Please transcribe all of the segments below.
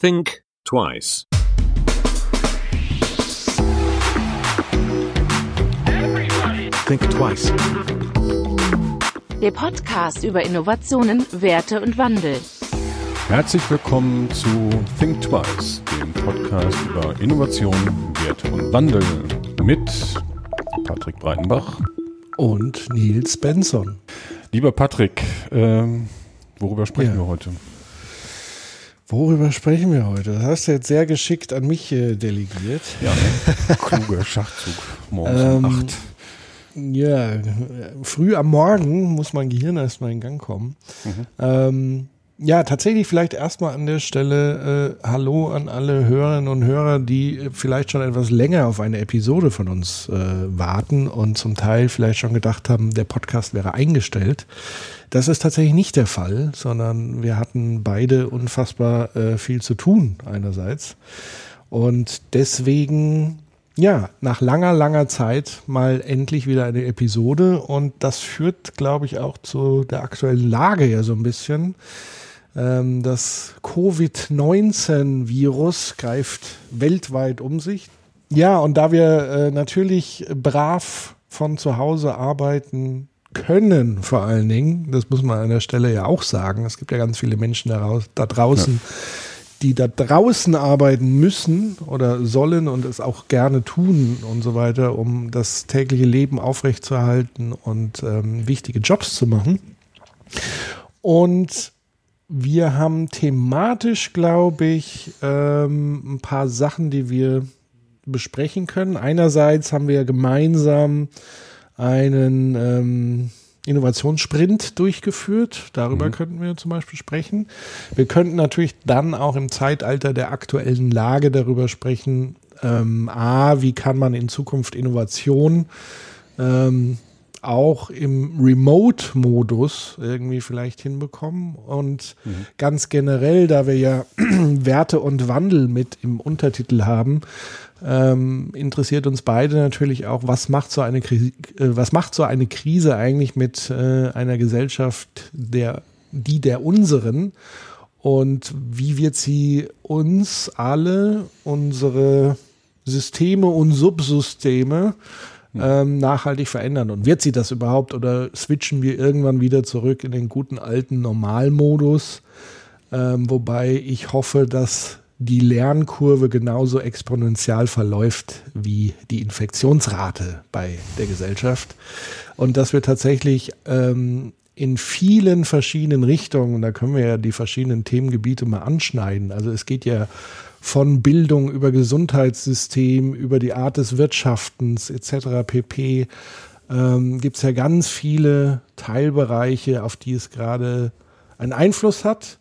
Think twice. Think twice. Der Podcast über Innovationen, Werte und Wandel. Herzlich willkommen zu Think Twice, dem Podcast über Innovation, Werte und Wandel mit Patrick Breitenbach Und Nils Benson. Lieber Patrick, ähm, worüber sprechen Ja. wir heute? Worüber sprechen wir heute? Das hast du jetzt sehr geschickt an mich äh, delegiert. Ja, ne? kluger Schachzug morgens Ähm, um acht. Ja, äh, früh am Morgen muss mein Gehirn erstmal in Gang kommen. Ähm, ja, tatsächlich vielleicht erstmal an der Stelle äh, Hallo an alle Hörerinnen und Hörer, die äh, vielleicht schon etwas länger auf eine Episode von uns äh, warten und zum Teil vielleicht schon gedacht haben, der Podcast wäre eingestellt. Das ist tatsächlich nicht der Fall, sondern wir hatten beide unfassbar äh, viel zu tun einerseits. Und deswegen, ja, nach langer, langer Zeit mal endlich wieder eine Episode. Und das führt, glaube ich, auch zu der aktuellen Lage ja so ein bisschen. Ähm, das Covid-19-Virus greift weltweit um sich. Ja, und da wir äh, natürlich brav von zu Hause arbeiten können, vor allen Dingen, das muss man an der Stelle ja auch sagen, es gibt ja ganz viele Menschen da draußen, die da draußen arbeiten müssen oder sollen und es auch gerne tun und so weiter, um das tägliche Leben aufrechtzuerhalten und ähm, wichtige Jobs zu machen. Und wir haben thematisch, glaube ich, ähm, ein paar Sachen, die wir besprechen können. Einerseits haben wir gemeinsam einen ähm, Innovationssprint durchgeführt. Darüber könnten wir zum Beispiel sprechen. Wir könnten natürlich dann auch im Zeitalter der aktuellen Lage darüber sprechen, ähm, a, wie kann man in Zukunft Innovation ähm, auch im Remote-Modus irgendwie vielleicht hinbekommen. Und ganz generell, da wir ja Werte und Wandel mit im Untertitel haben, ähm, interessiert uns beide natürlich auch, was macht so eine, Kri- äh, was macht so eine Krise eigentlich mit äh, einer Gesellschaft, der, die der unseren? Und wie wird sie uns alle, unsere Systeme und Subsysteme ähm, nachhaltig verändern. Und wird sie das überhaupt oder switchen wir irgendwann wieder zurück in den guten alten Normalmodus? Ähm, wobei ich hoffe, dass die Lernkurve genauso exponentiell verläuft wie die Infektionsrate bei der Gesellschaft. Und dass wir tatsächlich ähm, in vielen verschiedenen Richtungen, da können wir ja die verschiedenen Themengebiete mal anschneiden. Also es geht ja von Bildung über Gesundheitssystem, über die Art des Wirtschaftens etc. pp. Ähm, Gibt es ja ganz viele Teilbereiche, auf die es gerade einen Einfluss hat,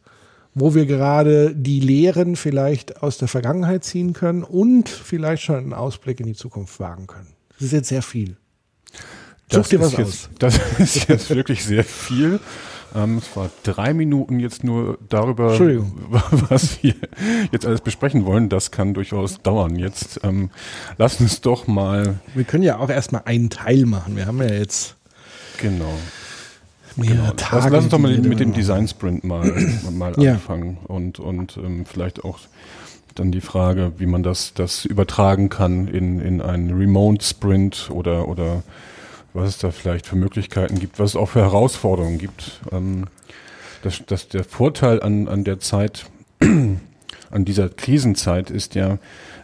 wo wir gerade die Lehren vielleicht aus der Vergangenheit ziehen können und vielleicht schon einen Ausblick in die Zukunft wagen können. Das ist jetzt sehr viel. Such dir was ist aus. jetzt, das ist jetzt wirklich sehr viel. Ähm, es war drei Minuten jetzt nur darüber, was wir jetzt alles besprechen wollen. Das kann durchaus dauern. Jetzt ähm, lass uns doch mal Wir können ja auch erstmal einen Teil machen. Wir haben ja jetzt genau. mehrere Lass, Tage. lass uns doch mal mit dem Design Sprint mal, mal Ja. anfangen und, und ähm, vielleicht auch dann die Frage, wie man das, das übertragen kann in, in einen Remote Sprint oder, oder was es da vielleicht für Möglichkeiten gibt, was es auch für Herausforderungen gibt. Ähm, das, das, der Vorteil an, an der Zeit, an dieser Krisenzeit ist ja,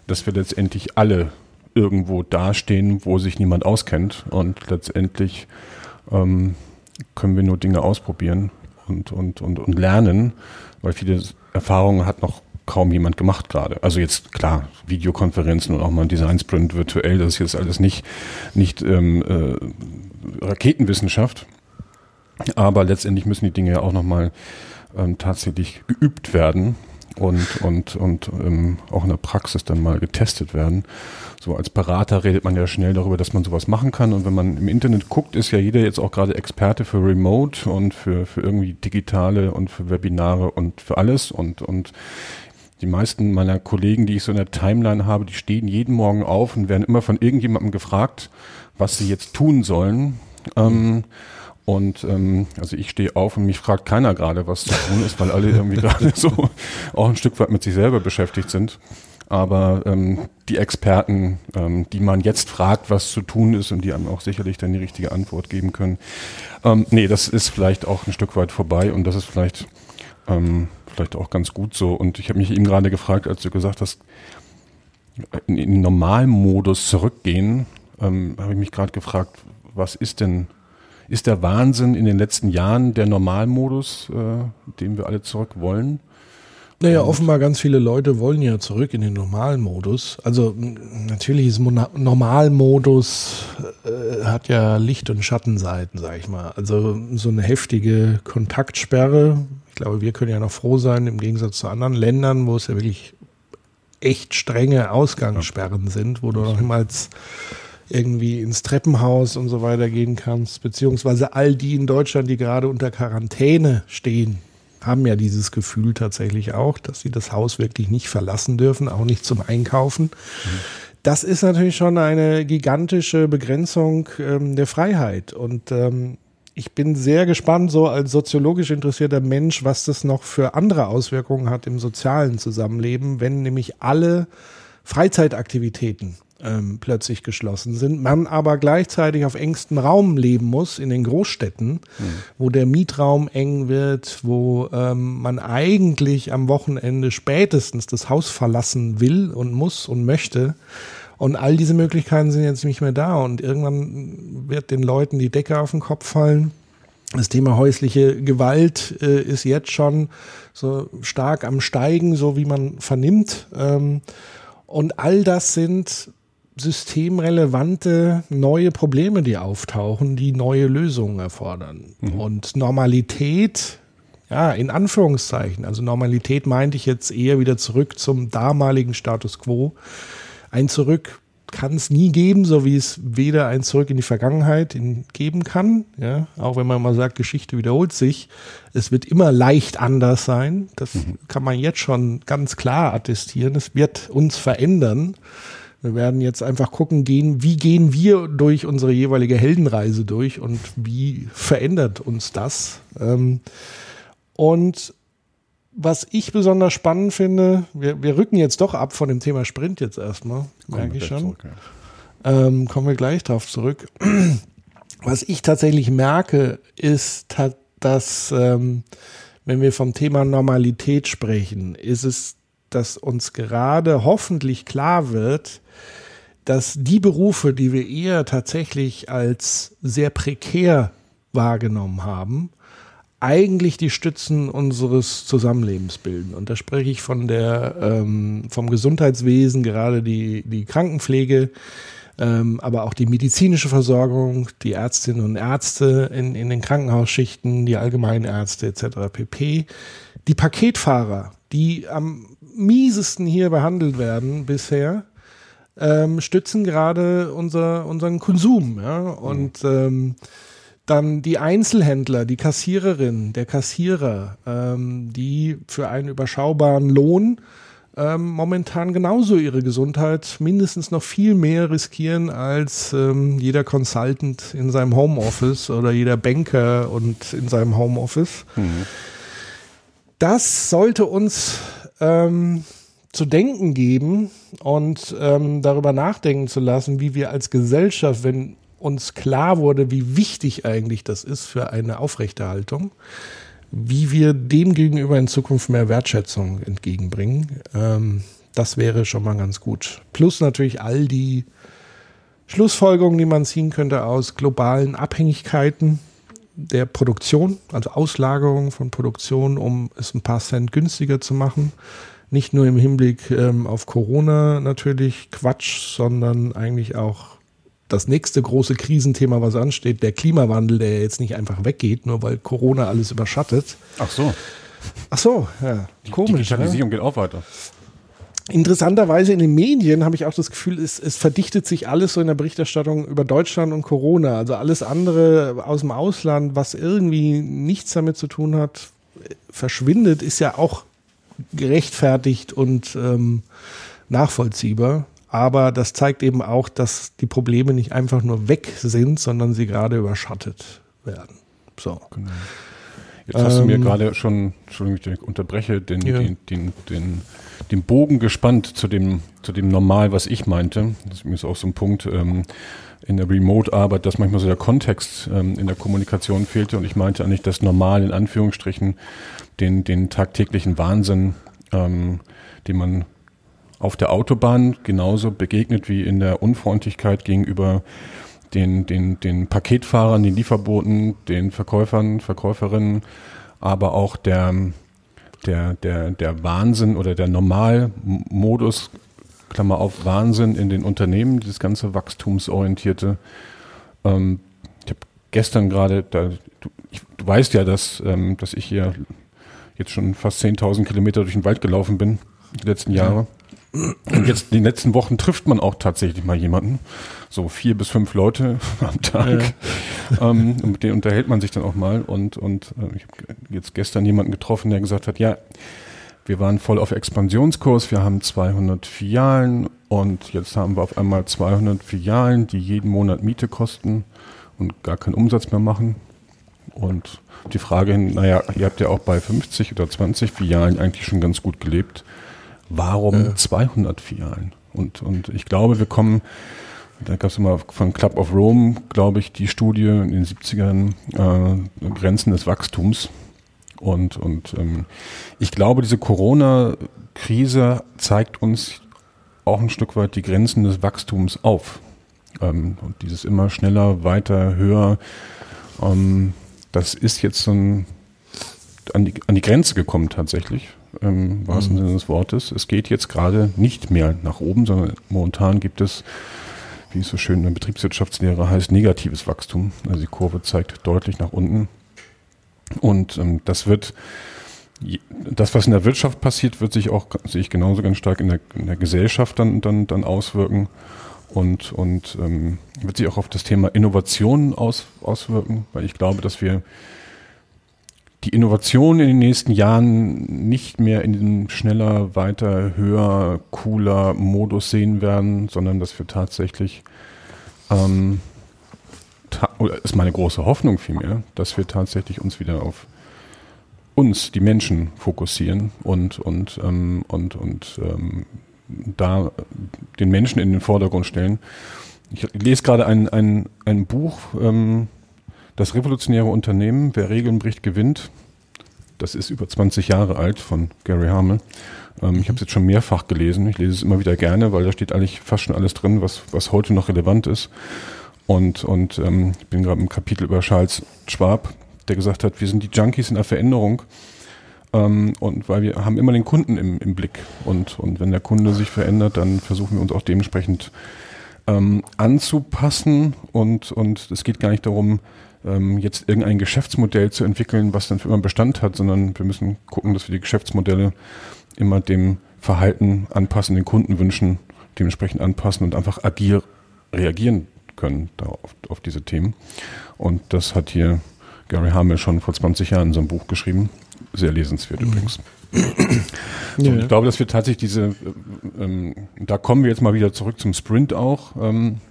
dass wir letztendlich alle irgendwo dastehen, wo sich niemand auskennt und letztendlich ähm, können wir nur Dinge ausprobieren und, und, und, und lernen, weil viele Erfahrungen hat noch kaum jemand gemacht gerade. Also jetzt klar, Videokonferenzen und auch mal ein Design Sprint virtuell, das ist jetzt alles nicht, nicht ähm, äh, Raketenwissenschaft. Aber letztendlich müssen die Dinge ja auch nochmal ähm, tatsächlich geübt werden und, und, und ähm, auch in der Praxis dann mal getestet werden. So als Berater redet man ja schnell darüber, dass man sowas machen kann. Und wenn man im Internet guckt, ist ja jeder jetzt auch gerade Experte für Remote und für, für irgendwie digitale und für Webinare und für alles. Und, und die meisten meiner Kollegen, die ich so in der Timeline habe, die stehen jeden Morgen auf und werden immer von irgendjemandem gefragt, was sie jetzt tun sollen. Ähm, Und ähm, also ich stehe auf und mich fragt keiner gerade, was zu tun ist, weil alle irgendwie gerade so auch ein Stück weit mit sich selber beschäftigt sind. Aber ähm, die Experten, ähm, die man jetzt fragt, was zu tun ist und die einem auch sicherlich dann die richtige Antwort geben können, ähm, nee, das ist vielleicht auch ein Stück weit vorbei und das ist vielleicht, ähm, vielleicht auch ganz gut so. Und ich habe mich eben gerade gefragt, als du gesagt hast, in, in den Normalmodus zurückgehen, ähm, habe ich mich gerade gefragt, was ist denn ist der Wahnsinn in den letzten Jahren der Normalmodus, äh, dem wir alle zurück wollen? Naja, offenbar ganz viele Leute wollen ja zurück in den Normalmodus. Also natürlich ist Mona Normalmodus äh, hat ja Licht- und Schattenseiten, sag ich mal. Also so eine heftige Kontaktsperre. Ich glaube, wir können ja noch froh sein, im Gegensatz zu anderen Ländern, wo es ja wirklich echt strenge Ausgangssperren sind, wo du noch niemals irgendwie ins Treppenhaus und so weiter gehen kannst, beziehungsweise all die in Deutschland, die gerade unter Quarantäne stehen, haben ja dieses Gefühl tatsächlich auch, dass sie das Haus wirklich nicht verlassen dürfen, auch nicht zum Einkaufen. Das ist natürlich schon eine gigantische Begrenzung ähm, der Freiheit. Und ähm, ich bin sehr gespannt, so als soziologisch interessierter Mensch, was das noch für andere Auswirkungen hat im sozialen Zusammenleben, wenn nämlich alle Freizeitaktivitäten ähm, plötzlich geschlossen sind, man aber gleichzeitig auf engstem Raum leben muss in den Großstädten, mhm. wo der Mietraum eng wird, wo ähm, man eigentlich am Wochenende spätestens das Haus verlassen will und muss und möchte. Und all diese Möglichkeiten sind jetzt nicht mehr da und irgendwann wird den Leuten die Decke auf den Kopf fallen. Das Thema häusliche Gewalt äh, ist jetzt schon so stark am Steigen, so wie man vernimmt. Ähm, und all das sind systemrelevante neue Probleme, die auftauchen, die neue Lösungen erfordern. Mhm. Und Normalität, ja, in Anführungszeichen, also Normalität meinte ich jetzt eher wieder zurück zum damaligen Status quo. Ein Zurück kann es nie geben, so wie es weder ein Zurück in die Vergangenheit geben kann. Ja, auch wenn man mal sagt, Geschichte wiederholt sich. Es wird immer leicht anders sein. Das mhm. kann man jetzt schon ganz klar attestieren. Es wird uns verändern. Wir werden jetzt einfach gucken, gehen, wie gehen wir durch unsere jeweilige Heldenreise durch und wie verändert uns das? Ähm, und was ich besonders spannend finde, wir, wir rücken jetzt doch ab von dem Thema Sprint jetzt erstmal, merke ich schon. Zurück, ja. ähm, kommen wir gleich drauf zurück. Was ich tatsächlich merke, ist, dass ähm, wenn wir vom Thema Normalität sprechen, ist es, dass uns gerade hoffentlich klar wird, dass die Berufe, die wir eher tatsächlich als sehr prekär wahrgenommen haben, eigentlich die Stützen unseres Zusammenlebens bilden. Und da spreche ich von der, ähm, vom Gesundheitswesen, gerade die, die Krankenpflege, ähm, aber auch die medizinische Versorgung, die Ärztinnen und Ärzte in, in den Krankenhausschichten, die Allgemeinärzte etc. pp. Die Paketfahrer, die am miesesten hier behandelt werden bisher, ähm, stützen gerade unser, unseren Konsum. Ja? Und ähm, dann die Einzelhändler, die Kassiererin, der Kassierer, ähm, die für einen überschaubaren Lohn ähm, momentan genauso ihre Gesundheit mindestens noch viel mehr riskieren als ähm, jeder Consultant in seinem Homeoffice oder jeder Banker und in seinem Homeoffice. Mhm. Das sollte uns ähm, zu denken geben und ähm, darüber nachdenken zu lassen, wie wir als Gesellschaft, wenn uns klar wurde, wie wichtig eigentlich das ist für eine Aufrechterhaltung, wie wir dem gegenüber in Zukunft mehr Wertschätzung entgegenbringen. Ähm, das wäre schon mal ganz gut. Plus natürlich all die Schlussfolgerungen, die man ziehen könnte aus globalen Abhängigkeiten der Produktion, also Auslagerung von Produktion, um es ein paar Cent günstiger zu machen nicht nur im Hinblick ähm, auf Corona natürlich Quatsch, sondern eigentlich auch das nächste große Krisenthema, was ansteht, der Klimawandel, der jetzt nicht einfach weggeht, nur weil Corona alles überschattet. Ach so. Ach so, ja. Die Komisch. Digitalisierung ne? geht auch weiter. Interessanterweise in den Medien habe ich auch das Gefühl, es, es verdichtet sich alles so in der Berichterstattung über Deutschland und Corona. Also alles andere aus dem Ausland, was irgendwie nichts damit zu tun hat, verschwindet, ist ja auch gerechtfertigt und ähm, nachvollziehbar. Aber das zeigt eben auch, dass die Probleme nicht einfach nur weg sind, sondern sie gerade überschattet werden. So. Genau. Jetzt hast du mir Ähm, gerade schon, Entschuldigung, ich unterbreche, den, Ja. den, den, den, den Bogen gespannt zu dem, zu dem Normal, was ich meinte. Das ist auch so ein Punkt ähm, in der Remote-Arbeit, dass manchmal so der Kontext ähm, in der Kommunikation fehlte und ich meinte eigentlich das Normal in Anführungsstrichen, den, den tagtäglichen Wahnsinn, ähm, den man auf der Autobahn genauso begegnet wie in der Unfreundlichkeit gegenüber den, den, den Paketfahrern, den Lieferboten, den Verkäufern, Verkäuferinnen, aber auch der, der, der, der Wahnsinn oder der Normalmodus, Klammer auf, Wahnsinn in den Unternehmen, dieses ganze wachstumsorientierte. Ähm, ich habe gestern gerade, du, du weißt ja, dass, ähm, dass ich hier jetzt schon fast 10.000 Kilometer durch den Wald gelaufen bin, die letzten Jahre. Und jetzt, die letzten Wochen trifft man auch tatsächlich mal jemanden. So vier bis fünf Leute am Tag. Ähm, und mit denen unterhält man sich dann auch mal. Und, und äh, ich habe jetzt gestern jemanden getroffen, der gesagt hat, ja, wir waren voll auf Expansionskurs, wir haben 200 Filialen und jetzt haben wir auf einmal 200 Filialen, die jeden Monat Miete kosten und gar keinen Umsatz mehr machen. Und die Frage hin, naja, ihr habt ja auch bei 50 oder 20 Filialen eigentlich schon ganz gut gelebt. Warum 200 Filialen? Und, und ich glaube, wir kommen, da gab es immer von Club of Rome, glaube ich, die Studie in den 70ern, äh, Grenzen des Wachstums. Und, und ähm, ich glaube, diese Corona-Krise zeigt uns auch ein Stück weit die Grenzen des Wachstums auf. Ähm, und dieses immer schneller, weiter, höher, ähm, das ist jetzt so ein, an, die, an die Grenze gekommen tatsächlich, ähm, im wahrsten Sinne des Wortes. Es geht jetzt gerade nicht mehr nach oben, sondern momentan gibt es, wie es so schön in der Betriebswirtschaftslehre heißt, negatives Wachstum. Also die Kurve zeigt deutlich nach unten. Und ähm, das wird, das, was in der Wirtschaft passiert, wird sich auch, sehe ich genauso ganz stark in der, in der Gesellschaft dann, dann, dann auswirken und, und ähm, wird sich auch auf das Thema Innovation aus, auswirken, weil ich glaube, dass wir die Innovation in den nächsten Jahren nicht mehr in diesem schneller, weiter, höher, cooler Modus sehen werden, sondern dass wir tatsächlich ähm, ta oder ist meine große Hoffnung vielmehr, dass wir tatsächlich uns wieder auf uns, die Menschen, fokussieren und, und, ähm, und, und ähm, da den Menschen in den Vordergrund stellen. Ich lese gerade ein, ein, ein Buch, ähm, Das revolutionäre Unternehmen, wer Regeln bricht, gewinnt. Das ist über 20 Jahre alt von Gary Hamel. Ähm, ich habe es jetzt schon mehrfach gelesen. Ich lese es immer wieder gerne, weil da steht eigentlich fast schon alles drin, was, was heute noch relevant ist. Und, und ähm, ich bin gerade im Kapitel über Charles Schwab, der gesagt hat, wir sind die Junkies in der Veränderung. Ähm, und weil wir haben immer den Kunden im, im Blick. Und, und wenn der Kunde sich verändert, dann versuchen wir uns auch dementsprechend ähm, anzupassen. Und, und es geht gar nicht darum, ähm, jetzt irgendein Geschäftsmodell zu entwickeln, was dann für immer Bestand hat, sondern wir müssen gucken, dass wir die Geschäftsmodelle immer dem Verhalten anpassen, den Kundenwünschen dementsprechend anpassen und einfach agil reagieren können auf, auf diese Themen. Und das hat hier Gary Hamel schon vor 20 Jahren in seinem Buch geschrieben. Sehr lesenswert übrigens. So, Ja. Ich glaube, dass wir tatsächlich diese, äh, ähm, da kommen wir jetzt mal wieder zurück zum Sprint auch, ähm,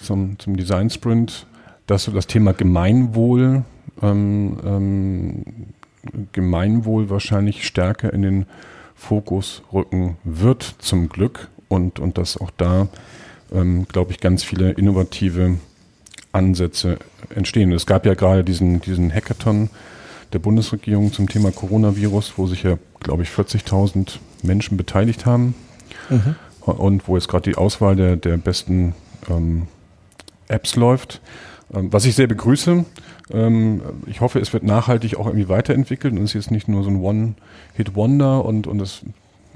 zum, zum Design Sprint, dass so das Thema Gemeinwohl, ähm, ähm, Gemeinwohl wahrscheinlich stärker in den Fokus rücken wird, zum Glück, und, und dass auch da, ähm, glaube ich, ganz viele innovative Ansätze entstehen. Es gab ja gerade diesen, diesen Hackathon der Bundesregierung zum Thema Coronavirus, wo sich ja, glaube ich, 40.000 Menschen beteiligt haben Mhm. und wo jetzt gerade die Auswahl der, der besten ähm, Apps läuft. Ähm, was ich sehr begrüße. Ähm, ich hoffe, es wird nachhaltig auch irgendwie weiterentwickelt und es ist jetzt nicht nur so ein One-Hit-Wonder und, und es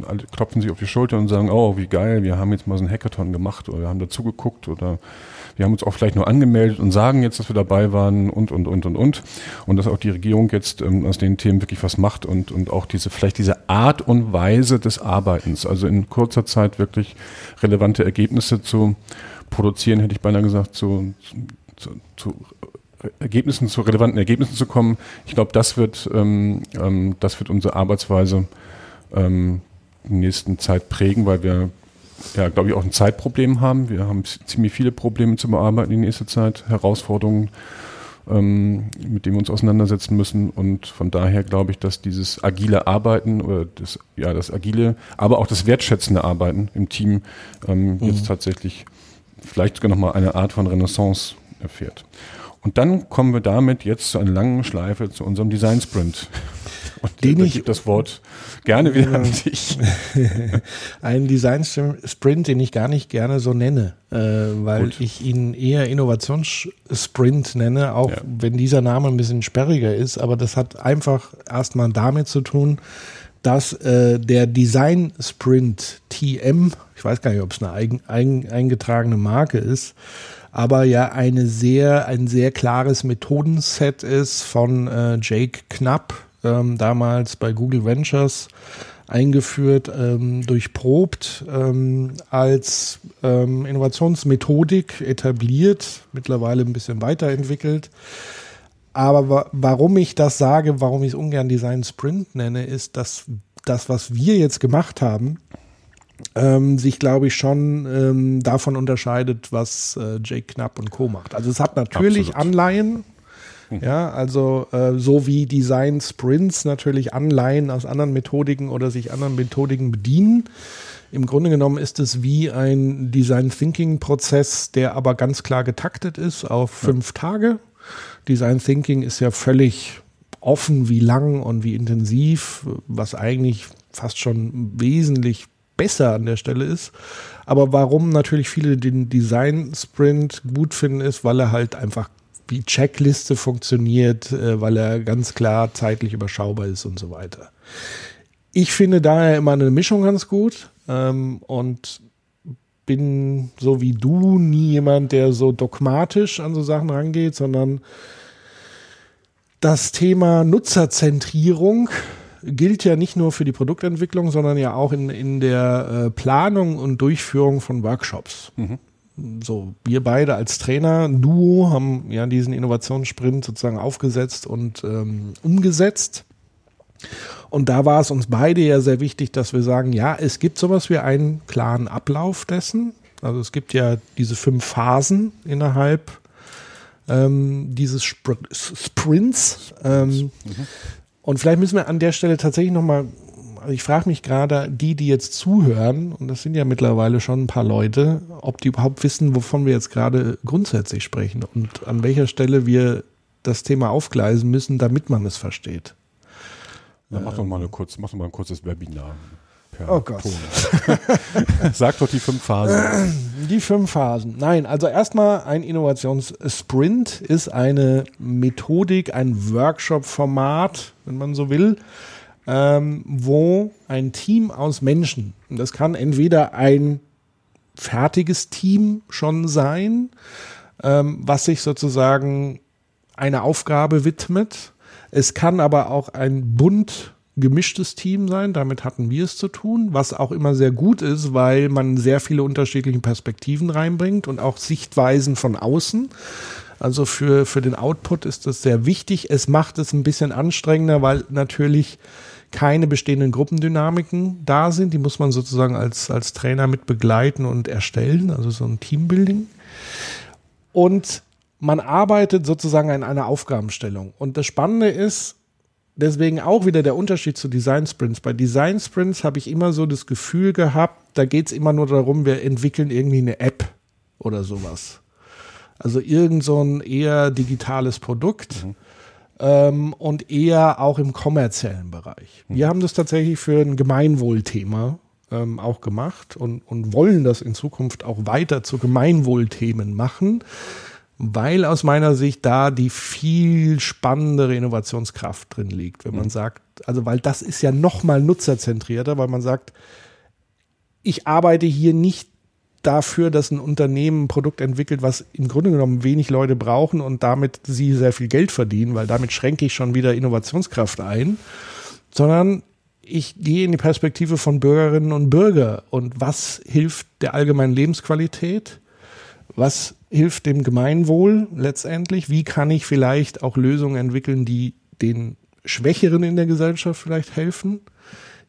alle klopfen sich auf die Schulter und sagen, oh, wie geil, wir haben jetzt mal so einen Hackathon gemacht oder wir haben dazu geguckt oder wir haben uns auch vielleicht nur angemeldet und sagen jetzt, dass wir dabei waren und, und, und, und, und. Und dass auch die Regierung jetzt ähm, aus den Themen wirklich was macht und, und auch diese, vielleicht diese Art und Weise des Arbeitens, also in kurzer Zeit wirklich relevante Ergebnisse zu produzieren, hätte ich beinahe gesagt, zu, zu, zu Ergebnissen, zu relevanten Ergebnissen zu kommen. Ich glaube, das wird, ähm, ähm, das wird unsere Arbeitsweise ähm, in der nächsten Zeit prägen, weil wir ja, glaube ich, auch ein Zeitproblem haben. Wir haben ziemlich viele Probleme zu bearbeiten in nächster Zeit, Herausforderungen. ähm, mit dem wir uns auseinandersetzen müssen. Und von daher glaube ich, dass dieses agile Arbeiten oder das, ja, das agile, aber auch das wertschätzende Arbeiten im Team ähm, mhm. jetzt tatsächlich vielleicht sogar nochmal eine Art von Renaissance erfährt. Und dann kommen wir damit jetzt zu einer langen Schleife zu unserem Design Sprint. Und den ich das Wort gerne wieder an dich. Ein Design Sprint, den ich gar nicht gerne so nenne, äh, weil Gut. ich ihn eher Innovationssprint nenne, auch ja. wenn dieser Name ein bisschen sperriger ist. Aber das hat einfach erstmal damit zu tun, dass äh, der Design Sprint TM, ich weiß gar nicht, ob es eine eigen, eigen, eingetragene Marke ist, aber ja eine sehr, ein sehr klares Methodenset ist von äh, Jake Knapp, ähm, damals bei Google Ventures eingeführt, ähm, durchprobt, ähm, als ähm, Innovationsmethodik etabliert, mittlerweile ein bisschen weiterentwickelt. Aber wa warum ich das sage, warum ich es ungern Design Sprint nenne, ist, dass das, was wir jetzt gemacht haben, ähm, sich, glaube ich, schon ähm, davon unterscheidet, was äh, Jake Knapp und Co. macht. Also es hat natürlich Absolut. Anleihen, hm. ja, also äh, so wie Design Sprints natürlich Anleihen aus anderen Methodiken oder sich anderen Methodiken bedienen. Im Grunde genommen ist es wie ein Design Thinking Prozess, der aber ganz klar getaktet ist auf fünf ja. Tage. Design Thinking ist ja völlig offen, wie lang und wie intensiv, was eigentlich fast schon wesentlich besser an der Stelle ist. Aber warum natürlich viele den Design Sprint gut finden, ist, weil er halt einfach wie Checkliste funktioniert, äh, weil er ganz klar zeitlich überschaubar ist und so weiter. Ich finde daher immer eine Mischung ganz gut ähm, und bin so wie du nie jemand, der so dogmatisch an so Sachen rangeht, sondern das Thema Nutzerzentrierung gilt ja nicht nur für die Produktentwicklung, sondern ja auch in, in der äh, Planung und Durchführung von Workshops. Mhm. So, wir beide als Trainer, Duo, haben ja diesen Innovationssprint sozusagen aufgesetzt und ähm, umgesetzt. Und da war es uns beide ja sehr wichtig, dass wir sagen, ja, es gibt sowas wie einen klaren Ablauf dessen. Also es gibt ja diese fünf Phasen innerhalb ähm, dieses Spr Sprints. Ähm, mhm. Und vielleicht müssen wir an der Stelle tatsächlich nochmal, also ich frage mich gerade, die, die jetzt zuhören, und das sind ja mittlerweile schon ein paar Leute, ob die überhaupt wissen, wovon wir jetzt gerade grundsätzlich sprechen und an welcher Stelle wir das Thema aufgleisen müssen, damit man es versteht. Ja, mach doch mal, eine kurz, mach doch mal ein kurzes Webinar per oh Gott. Sag doch die fünf Phasen. Die fünf Phasen. Nein, also erstmal ein Innovationssprint ist eine Methodik, ein Workshop-Format, wenn man so will, ähm, wo ein Team aus Menschen, das kann entweder ein fertiges Team schon sein, ähm, was sich sozusagen einer Aufgabe widmet. Es kann aber auch ein Bund gemischtes Team sein. Damit hatten wir es zu tun, was auch immer sehr gut ist, weil man sehr viele unterschiedliche Perspektiven reinbringt und auch Sichtweisen von außen. Also für, für den Output ist das sehr wichtig. Es macht es ein bisschen anstrengender, weil natürlich keine bestehenden Gruppendynamiken da sind. Die muss man sozusagen als, als Trainer mit begleiten und erstellen, also so ein Teambuilding. Und man arbeitet sozusagen an einer Aufgabenstellung. Und das Spannende ist, deswegen auch wieder der Unterschied zu Design Sprints. Bei Design Sprints habe ich immer so das Gefühl gehabt, da geht es immer nur darum, wir entwickeln irgendwie eine App oder sowas. Also irgend so ein eher digitales Produkt. Mhm. Ähm, und eher auch im kommerziellen Bereich. Mhm. Wir haben das tatsächlich für ein Gemeinwohlthema ähm, auch gemacht und, und wollen das in Zukunft auch weiter zu Gemeinwohlthemen machen weil aus meiner Sicht da die viel spannendere Innovationskraft drin liegt, wenn man mhm. sagt, also weil das ist ja noch mal nutzerzentrierter, weil man sagt, ich arbeite hier nicht dafür, dass ein Unternehmen ein Produkt entwickelt, was im Grunde genommen wenig Leute brauchen und damit sie sehr viel Geld verdienen, weil damit schränke ich schon wieder Innovationskraft ein, sondern ich gehe in die Perspektive von Bürgerinnen und Bürger und was hilft der allgemeinen Lebensqualität? Was hilft dem Gemeinwohl letztendlich? Wie kann ich vielleicht auch Lösungen entwickeln, die den Schwächeren in der Gesellschaft vielleicht helfen,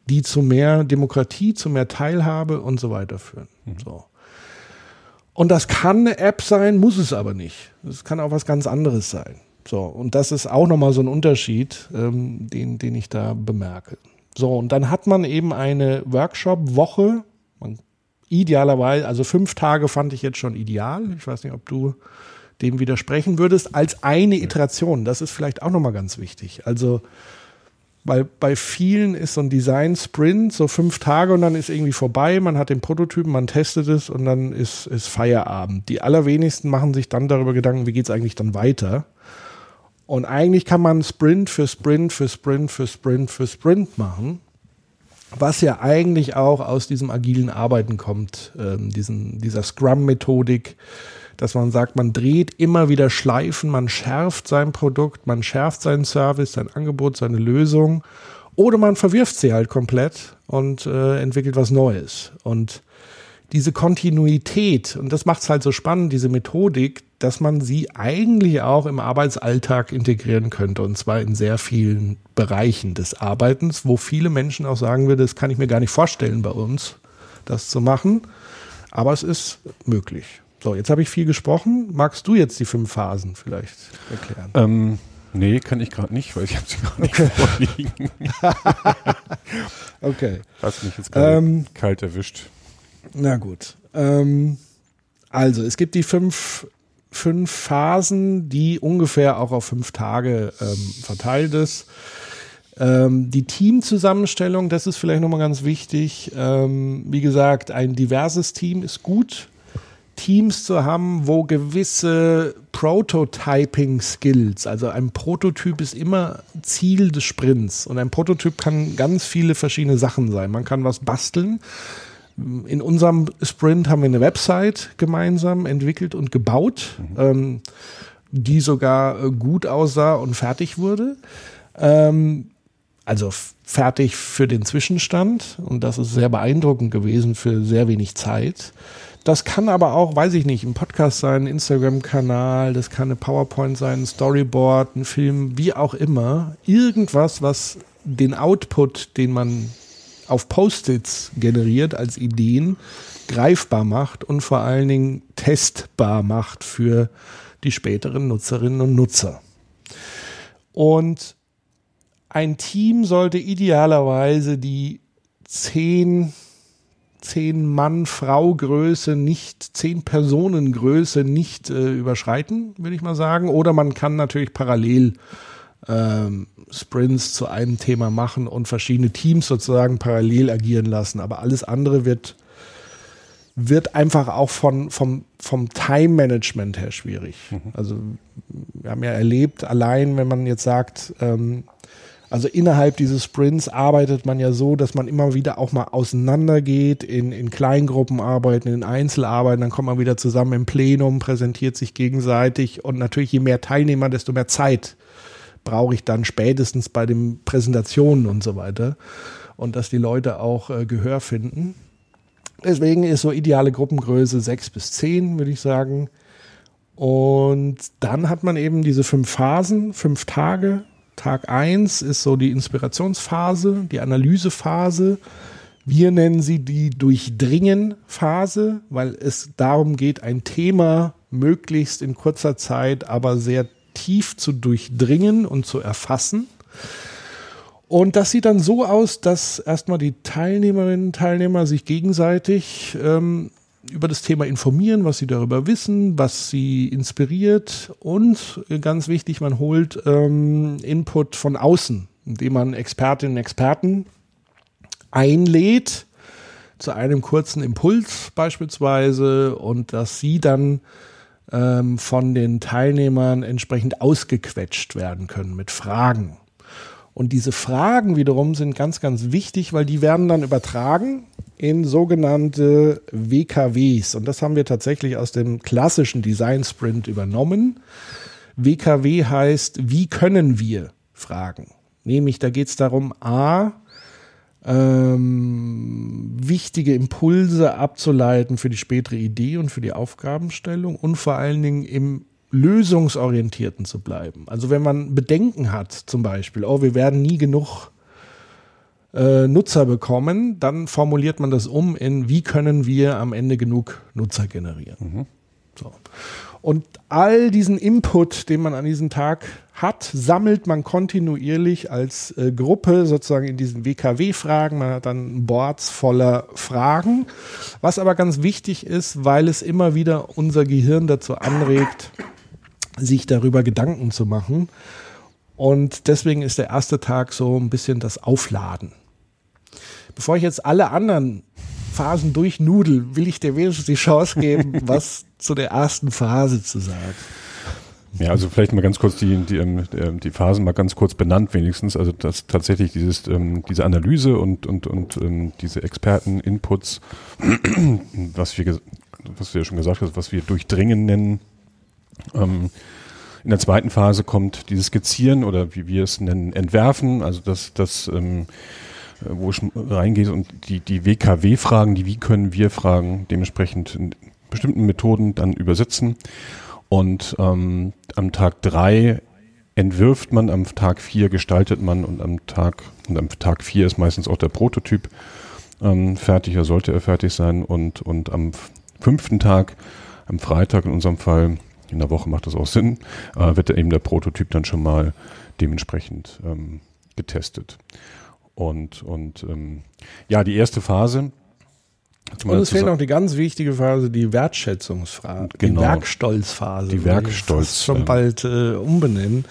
die zu mehr Demokratie, zu mehr Teilhabe und so weiter führen? Mhm. So. Und das kann eine App sein, muss es aber nicht. Es kann auch was ganz anderes sein. So, und das ist auch nochmal so ein Unterschied, ähm, den, den ich da bemerke. So, und dann hat man eben eine Workshop-Woche, idealerweise, also fünf Tage fand ich jetzt schon ideal. Ich weiß nicht, ob du dem widersprechen würdest, als eine Iteration. Das ist vielleicht auch nochmal ganz wichtig. Also, weil bei vielen ist so ein Design-Sprint so fünf Tage und dann ist irgendwie vorbei, man hat den Prototypen, man testet es und dann ist, ist Feierabend. Die allerwenigsten machen sich dann darüber Gedanken, wie geht es eigentlich dann weiter. Und eigentlich kann man Sprint für Sprint für Sprint für Sprint für Sprint machen, was ja eigentlich auch aus diesem agilen Arbeiten kommt, ähm, diesen, dieser Scrum-Methodik, dass man sagt, man dreht immer wieder Schleifen, man schärft sein Produkt, man schärft seinen Service, sein Angebot, seine Lösung oder man verwirft sie halt komplett und äh, entwickelt was Neues. Und diese Kontinuität, und das macht es halt so spannend, diese Methodik, dass man sie eigentlich auch im Arbeitsalltag integrieren könnte, und zwar in sehr vielen Bereichen des Arbeitens, wo viele Menschen auch sagen würden, das kann ich mir gar nicht vorstellen bei uns, das zu machen, aber es ist möglich. So, jetzt habe ich viel gesprochen. Magst du jetzt die fünf Phasen vielleicht erklären? Ähm, nee, kann ich gerade nicht, weil ich habe sie gerade nicht okay. vorliegen. okay. Hast mich jetzt ähm, kalt erwischt. Na gut. Ähm, also, es gibt die fünf, fünf Phasen, die ungefähr auch auf fünf Tage ähm, verteilt ist. Ähm, die Teamzusammenstellung, das ist vielleicht nochmal ganz wichtig. Ähm, wie gesagt, ein diverses Team ist gut. Teams zu haben, wo gewisse Prototyping-Skills, also ein Prototyp ist immer Ziel des Sprints und ein Prototyp kann ganz viele verschiedene Sachen sein. Man kann was basteln. In unserem Sprint haben wir eine Website gemeinsam entwickelt und gebaut, mhm. ähm, die sogar äh, gut aussah und fertig wurde. Ähm, also fertig für den Zwischenstand und das ist sehr beeindruckend gewesen für sehr wenig Zeit. Das kann aber auch, weiß ich nicht, ein Podcast sein, ein Instagram-Kanal, das kann eine PowerPoint sein, ein Storyboard, ein Film, wie auch immer. Irgendwas, was den Output, den man auf Post-its generiert als Ideen, greifbar macht und vor allen Dingen testbar macht für die späteren Nutzerinnen und Nutzer. Und ein Team sollte idealerweise die zehn zehn Mann Frau Größe nicht zehn Personen Größe nicht äh, überschreiten, würde ich mal sagen. Oder man kann natürlich parallel ähm, Sprints zu einem Thema machen und verschiedene Teams sozusagen parallel agieren lassen. Aber alles andere wird wird einfach auch von, vom, vom Time-Management her schwierig. Mhm. Also wir haben ja erlebt, allein wenn man jetzt sagt, ähm, also innerhalb dieses Sprints arbeitet man ja so, dass man immer wieder auch mal auseinandergeht, in, in Kleingruppen arbeiten, in Einzelarbeiten, dann kommt man wieder zusammen im Plenum, präsentiert sich gegenseitig und natürlich je mehr Teilnehmer, desto mehr Zeit brauche ich dann spätestens bei den Präsentationen und so weiter und dass die Leute auch äh, Gehör finden. Deswegen ist so ideale Gruppengröße sechs bis zehn, würde ich sagen. Und dann hat man eben diese fünf Phasen, fünf Tage, Tag 1 ist so die Inspirationsphase, die Analysephase. Wir nennen sie die Durchdringen-Phase, weil es darum geht, ein Thema möglichst in kurzer Zeit, aber sehr tief zu durchdringen und zu erfassen. Und das sieht dann so aus, dass erstmal die Teilnehmerinnen und Teilnehmer sich gegenseitig ähm, über das Thema informieren, was sie darüber wissen, was sie inspiriert und ganz wichtig, man holt ähm, Input von außen, indem man Expertinnen und Experten einlädt zu einem kurzen Impuls beispielsweise und dass sie dann ähm, von den Teilnehmern entsprechend ausgequetscht werden können mit Fragen. Und diese Fragen wiederum sind ganz, ganz wichtig, weil die werden dann übertragen in sogenannte WKWs. Und das haben wir tatsächlich aus dem klassischen Design Sprint übernommen. WKW heißt, wie können wir fragen? Nämlich, da geht es darum, a, ähm, wichtige Impulse abzuleiten für die spätere Idee und für die Aufgabenstellung und vor allen Dingen im lösungsorientierten zu bleiben. Also wenn man Bedenken hat, zum Beispiel, oh, wir werden nie genug äh, Nutzer bekommen, dann formuliert man das um in, wie können wir am Ende genug Nutzer generieren. Mhm. So. Und all diesen Input, den man an diesem Tag hat, sammelt man kontinuierlich als äh, Gruppe sozusagen in diesen WKW-Fragen. Man hat dann Boards voller Fragen, was aber ganz wichtig ist, weil es immer wieder unser Gehirn dazu anregt, sich darüber Gedanken zu machen. Und deswegen ist der erste Tag so ein bisschen das Aufladen. Bevor ich jetzt alle anderen Phasen durchnudel, will ich dir wenigstens die Chance geben, was zu der ersten Phase zu sagen. Ja, also vielleicht mal ganz kurz die, die, ähm, die Phasen mal ganz kurz benannt wenigstens. Also dass tatsächlich dieses, ähm, diese Analyse und, und, und ähm, diese Experten-Inputs, was wir, was wir ja schon gesagt haben, was wir durchdringen nennen. Ähm, in der zweiten Phase kommt dieses Skizzieren oder wie wir es nennen, Entwerfen, also das, das ähm, wo ich reingehe und die, die WKW-Fragen, die Wie können wir Fragen dementsprechend bestimmten Methoden dann übersetzen. Und ähm, am Tag drei entwirft man, am Tag vier gestaltet man und am Tag, und am Tag vier ist meistens auch der Prototyp ähm, fertig, oder sollte er fertig sein. Und, und am fünften Tag, am Freitag in unserem Fall, in der Woche macht das auch Sinn, äh, wird eben der Prototyp dann schon mal dementsprechend ähm, getestet. Und, und ähm, ja, die erste Phase. Und es fehlt noch die ganz wichtige Phase, die Wertschätzungsphase, genau. die Werkstolzphase. Die Werkstolz. schon bald äh, umbenennen,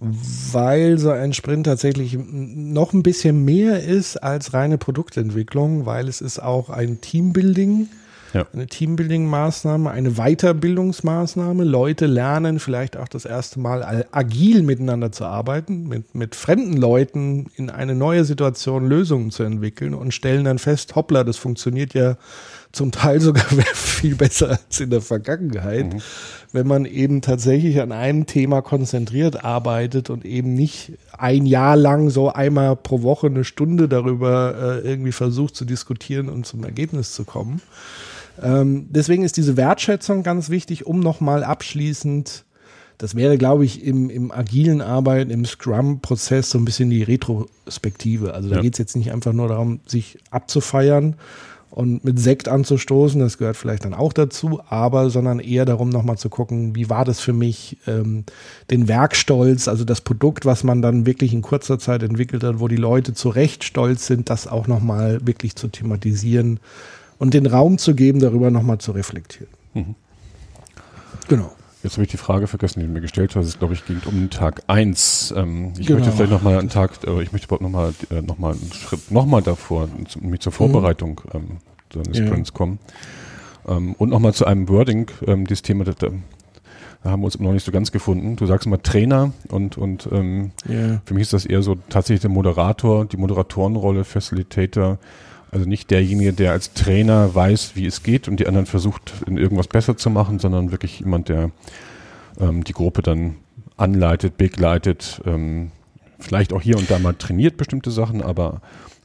weil so ein Sprint tatsächlich noch ein bisschen mehr ist als reine Produktentwicklung, weil es ist auch ein Teambuilding ja. Eine Teambuilding-Maßnahme, eine Weiterbildungsmaßnahme. Leute lernen vielleicht auch das erste Mal agil miteinander zu arbeiten, mit, mit fremden Leuten in eine neue Situation Lösungen zu entwickeln und stellen dann fest, hoppla, das funktioniert ja zum Teil sogar viel besser als in der Vergangenheit, mhm. wenn man eben tatsächlich an einem Thema konzentriert arbeitet und eben nicht ein Jahr lang so einmal pro Woche eine Stunde darüber äh, irgendwie versucht zu diskutieren und zum Ergebnis zu kommen. Ähm, deswegen ist diese Wertschätzung ganz wichtig, um nochmal abschließend, das wäre, glaube ich, im, im agilen Arbeiten, im Scrum-Prozess so ein bisschen die Retrospektive. Also da ja. geht es jetzt nicht einfach nur darum, sich abzufeiern und mit Sekt anzustoßen, das gehört vielleicht dann auch dazu, aber sondern eher darum, nochmal zu gucken, wie war das für mich, ähm, den Werkstolz, also das Produkt, was man dann wirklich in kurzer Zeit entwickelt hat, wo die Leute zu Recht stolz sind, das auch nochmal wirklich zu thematisieren und den Raum zu geben, darüber nochmal zu reflektieren. Mhm. Genau. Jetzt habe ich die Frage vergessen, die du mir gestellt hast. Es glaube ich ging um den Tag 1. Ähm, ich genau. möchte vielleicht nochmal einen Tag, äh, ich möchte nochmal äh, noch mal einen Schritt nochmal davor, nämlich zur Vorbereitung mhm. ähm, seines ja. Kommen. Ähm, und nochmal zu einem Wording, ähm, dieses Thema, das, da haben wir uns noch nicht so ganz gefunden. Du sagst immer Trainer und, und ähm, yeah. für mich ist das eher so tatsächlich der Moderator, die Moderatorenrolle, Facilitator, also nicht derjenige, der als Trainer weiß, wie es geht und die anderen versucht, in irgendwas besser zu machen, sondern wirklich jemand, der ähm, die Gruppe dann anleitet, begleitet, ähm, vielleicht auch hier und da mal trainiert bestimmte Sachen, aber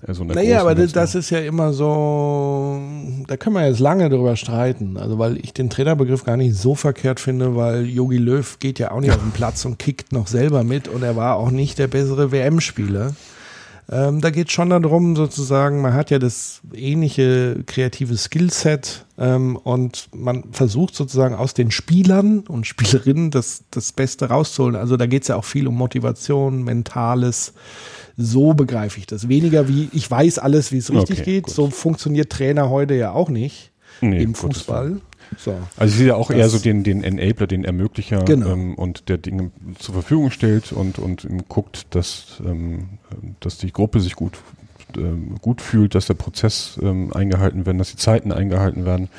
äh, so Naja, aber das, das, ist ja immer so, da können wir jetzt lange drüber streiten. Also, weil ich den Trainerbegriff gar nicht so verkehrt finde, weil Yogi Löw geht ja auch nicht auf den Platz und kickt noch selber mit und er war auch nicht der bessere WM-Spieler. Ähm, da geht es schon darum, sozusagen, man hat ja das ähnliche kreative Skillset ähm, und man versucht sozusagen aus den Spielern und Spielerinnen das, das Beste rauszuholen. Also da geht es ja auch viel um Motivation, Mentales. So begreife ich das. Weniger wie, ich weiß alles, wie es richtig okay, geht. Gut. So funktioniert Trainer heute ja auch nicht nee, im Fußball. So. Also sehe ja auch das eher so den, den Enabler, den Ermöglicher genau. ähm, und der Dinge zur Verfügung stellt und, und guckt, dass, ähm, dass die Gruppe sich gut, ähm, gut fühlt, dass der Prozess ähm, eingehalten wird, dass die Zeiten eingehalten werden.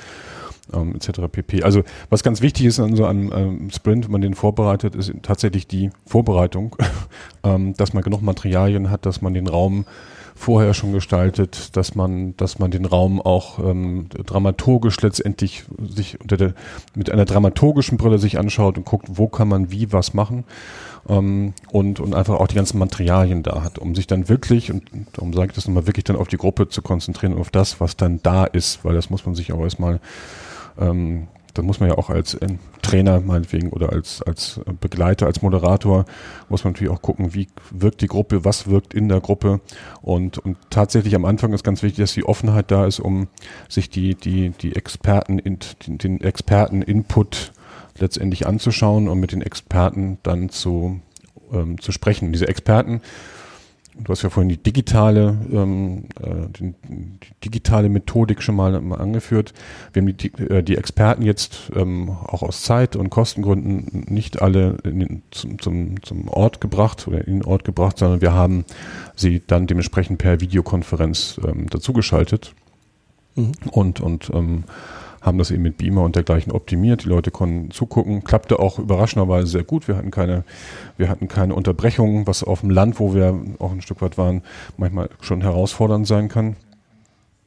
Ähm, etc. pp. Also was ganz wichtig ist an so einem ähm, Sprint, wenn man den vorbereitet, ist tatsächlich die Vorbereitung, dass man genug Materialien hat, dass man den Raum vorher schon gestaltet, dass man, dass man den Raum auch ähm, dramaturgisch letztendlich sich unter der, mit einer dramaturgischen Brille sich anschaut und guckt, wo kann man wie was machen ähm, und, und einfach auch die ganzen Materialien da hat, um sich dann wirklich, und darum sage ich das nochmal, wirklich dann auf die Gruppe zu konzentrieren und auf das, was dann da ist, weil das muss man sich auch erstmal ähm, da muss man ja auch als äh, Trainer meinetwegen oder als, als Begleiter, als Moderator, muss man natürlich auch gucken, wie wirkt die Gruppe, was wirkt in der Gruppe. Und, und tatsächlich am Anfang ist ganz wichtig, dass die Offenheit da ist, um sich die, die, die Experten, den Experten-Input letztendlich anzuschauen und mit den Experten dann zu, ähm, zu sprechen. Diese Experten Du hast ja vorhin die digitale, ähm, äh, die, die digitale Methodik schon mal, mal angeführt. Wir haben die, äh, die Experten jetzt ähm, auch aus Zeit- und Kostengründen nicht alle den, zum, zum, zum Ort gebracht oder in den Ort gebracht, sondern wir haben sie dann dementsprechend per Videokonferenz ähm, dazugeschaltet. Mhm. Und, und ähm, haben das eben mit Beamer und dergleichen optimiert. Die Leute konnten zugucken. Klappte auch überraschenderweise sehr gut. Wir hatten keine, wir hatten keine Unterbrechungen, was auf dem Land, wo wir auch ein Stück weit waren, manchmal schon herausfordernd sein kann.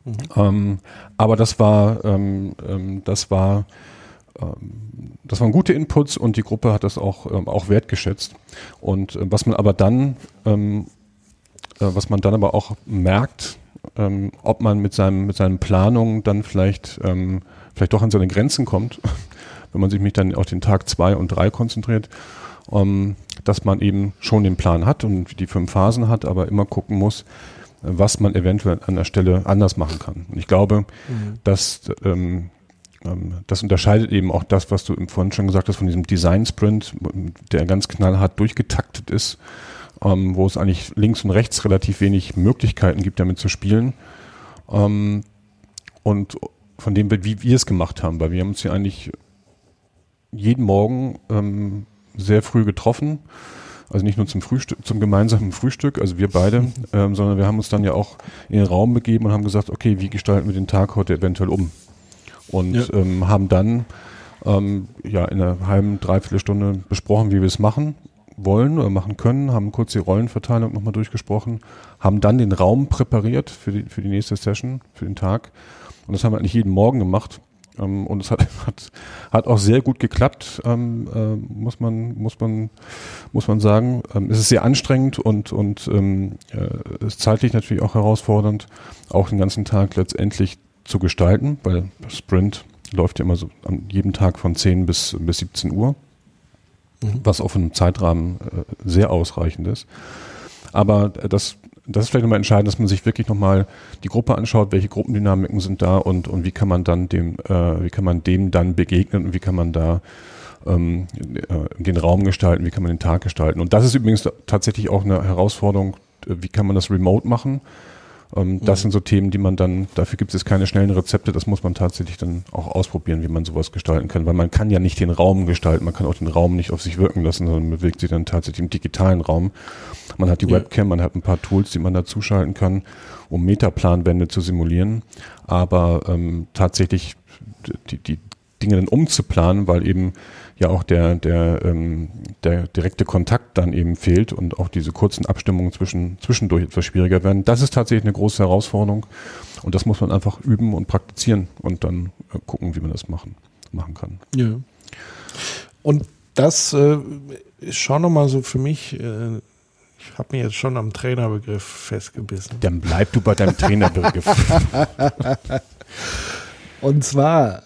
Mhm. Ähm, aber das war, ähm, ähm, das war, ähm, das waren gute Inputs und die Gruppe hat das auch, ähm, auch wertgeschätzt. Und äh, was man aber dann, ähm, äh, was man dann aber auch merkt, ob man mit seinem mit seinen Planungen dann vielleicht vielleicht doch an seine Grenzen kommt, wenn man sich mich dann auf den Tag zwei und drei konzentriert, ähm, dass man eben schon den Plan hat und die fünf Phasen hat, aber immer gucken muss, was man eventuell an der Stelle anders machen kann. Und ich glaube, mhm. dass ähm, ähm, das unterscheidet eben auch das, was du vorhin schon gesagt hast, von diesem Design-Sprint, der ganz knallhart durchgetaktet ist, ähm, wo es eigentlich links und rechts relativ wenig Möglichkeiten gibt, damit zu spielen. Ähm, und von dem, wie wir es gemacht haben, weil wir haben uns ja eigentlich jeden Morgen ähm, sehr früh getroffen. Also nicht nur zum Frühstück, zum gemeinsamen Frühstück, also wir beide, ähm, sondern wir haben uns dann ja auch in den Raum begeben und haben gesagt, okay, wie gestalten wir den Tag heute eventuell um? Und ja. ähm, haben dann ähm, ja in einer halben, dreiviertel Stunde besprochen, wie wir es machen wollen oder machen können, haben kurz die Rollenverteilung nochmal durchgesprochen, haben dann den Raum präpariert für die, für die nächste Session, für den Tag und das haben wir eigentlich jeden Morgen gemacht. Ähm, und es hat, hat, hat auch sehr gut geklappt, ähm, äh, muss man, muss man, muss man sagen. Ähm, es ist sehr anstrengend und, und ähm, äh, ist zeitlich natürlich auch herausfordernd, auch den ganzen Tag letztendlich zu gestalten, weil Sprint läuft ja immer so an jedem Tag von 10 bis, bis 17 Uhr, mhm. was auf einem Zeitrahmen äh, sehr ausreichend ist. Aber das das ist vielleicht nochmal entscheidend, dass man sich wirklich nochmal die Gruppe anschaut, welche Gruppendynamiken sind da und, und wie kann man dann dem, äh, wie kann man dem dann begegnen und wie kann man da ähm, äh, den Raum gestalten, wie kann man den Tag gestalten. Und das ist übrigens tatsächlich auch eine Herausforderung, äh, wie kann man das remote machen. Ähm, das mhm. sind so Themen, die man dann, dafür gibt es keine schnellen Rezepte, das muss man tatsächlich dann auch ausprobieren, wie man sowas gestalten kann, weil man kann ja nicht den Raum gestalten, man kann auch den Raum nicht auf sich wirken lassen, sondern bewegt sich dann tatsächlich im digitalen Raum. Man hat die ja. Webcam, man hat ein paar Tools, die man da zuschalten kann, um Metaplanwände zu simulieren, aber ähm, tatsächlich die, die Dinge dann umzuplanen, weil eben ja auch der, der, ähm, der direkte Kontakt dann eben fehlt und auch diese kurzen Abstimmungen zwischen, zwischendurch etwas schwieriger werden. Das ist tatsächlich eine große Herausforderung und das muss man einfach üben und praktizieren und dann äh, gucken, wie man das machen, machen kann. Ja. Und das äh, ist schon nochmal so für mich, äh, ich habe mir jetzt schon am Trainerbegriff festgebissen. Dann bleib du bei deinem Trainerbegriff. Und zwar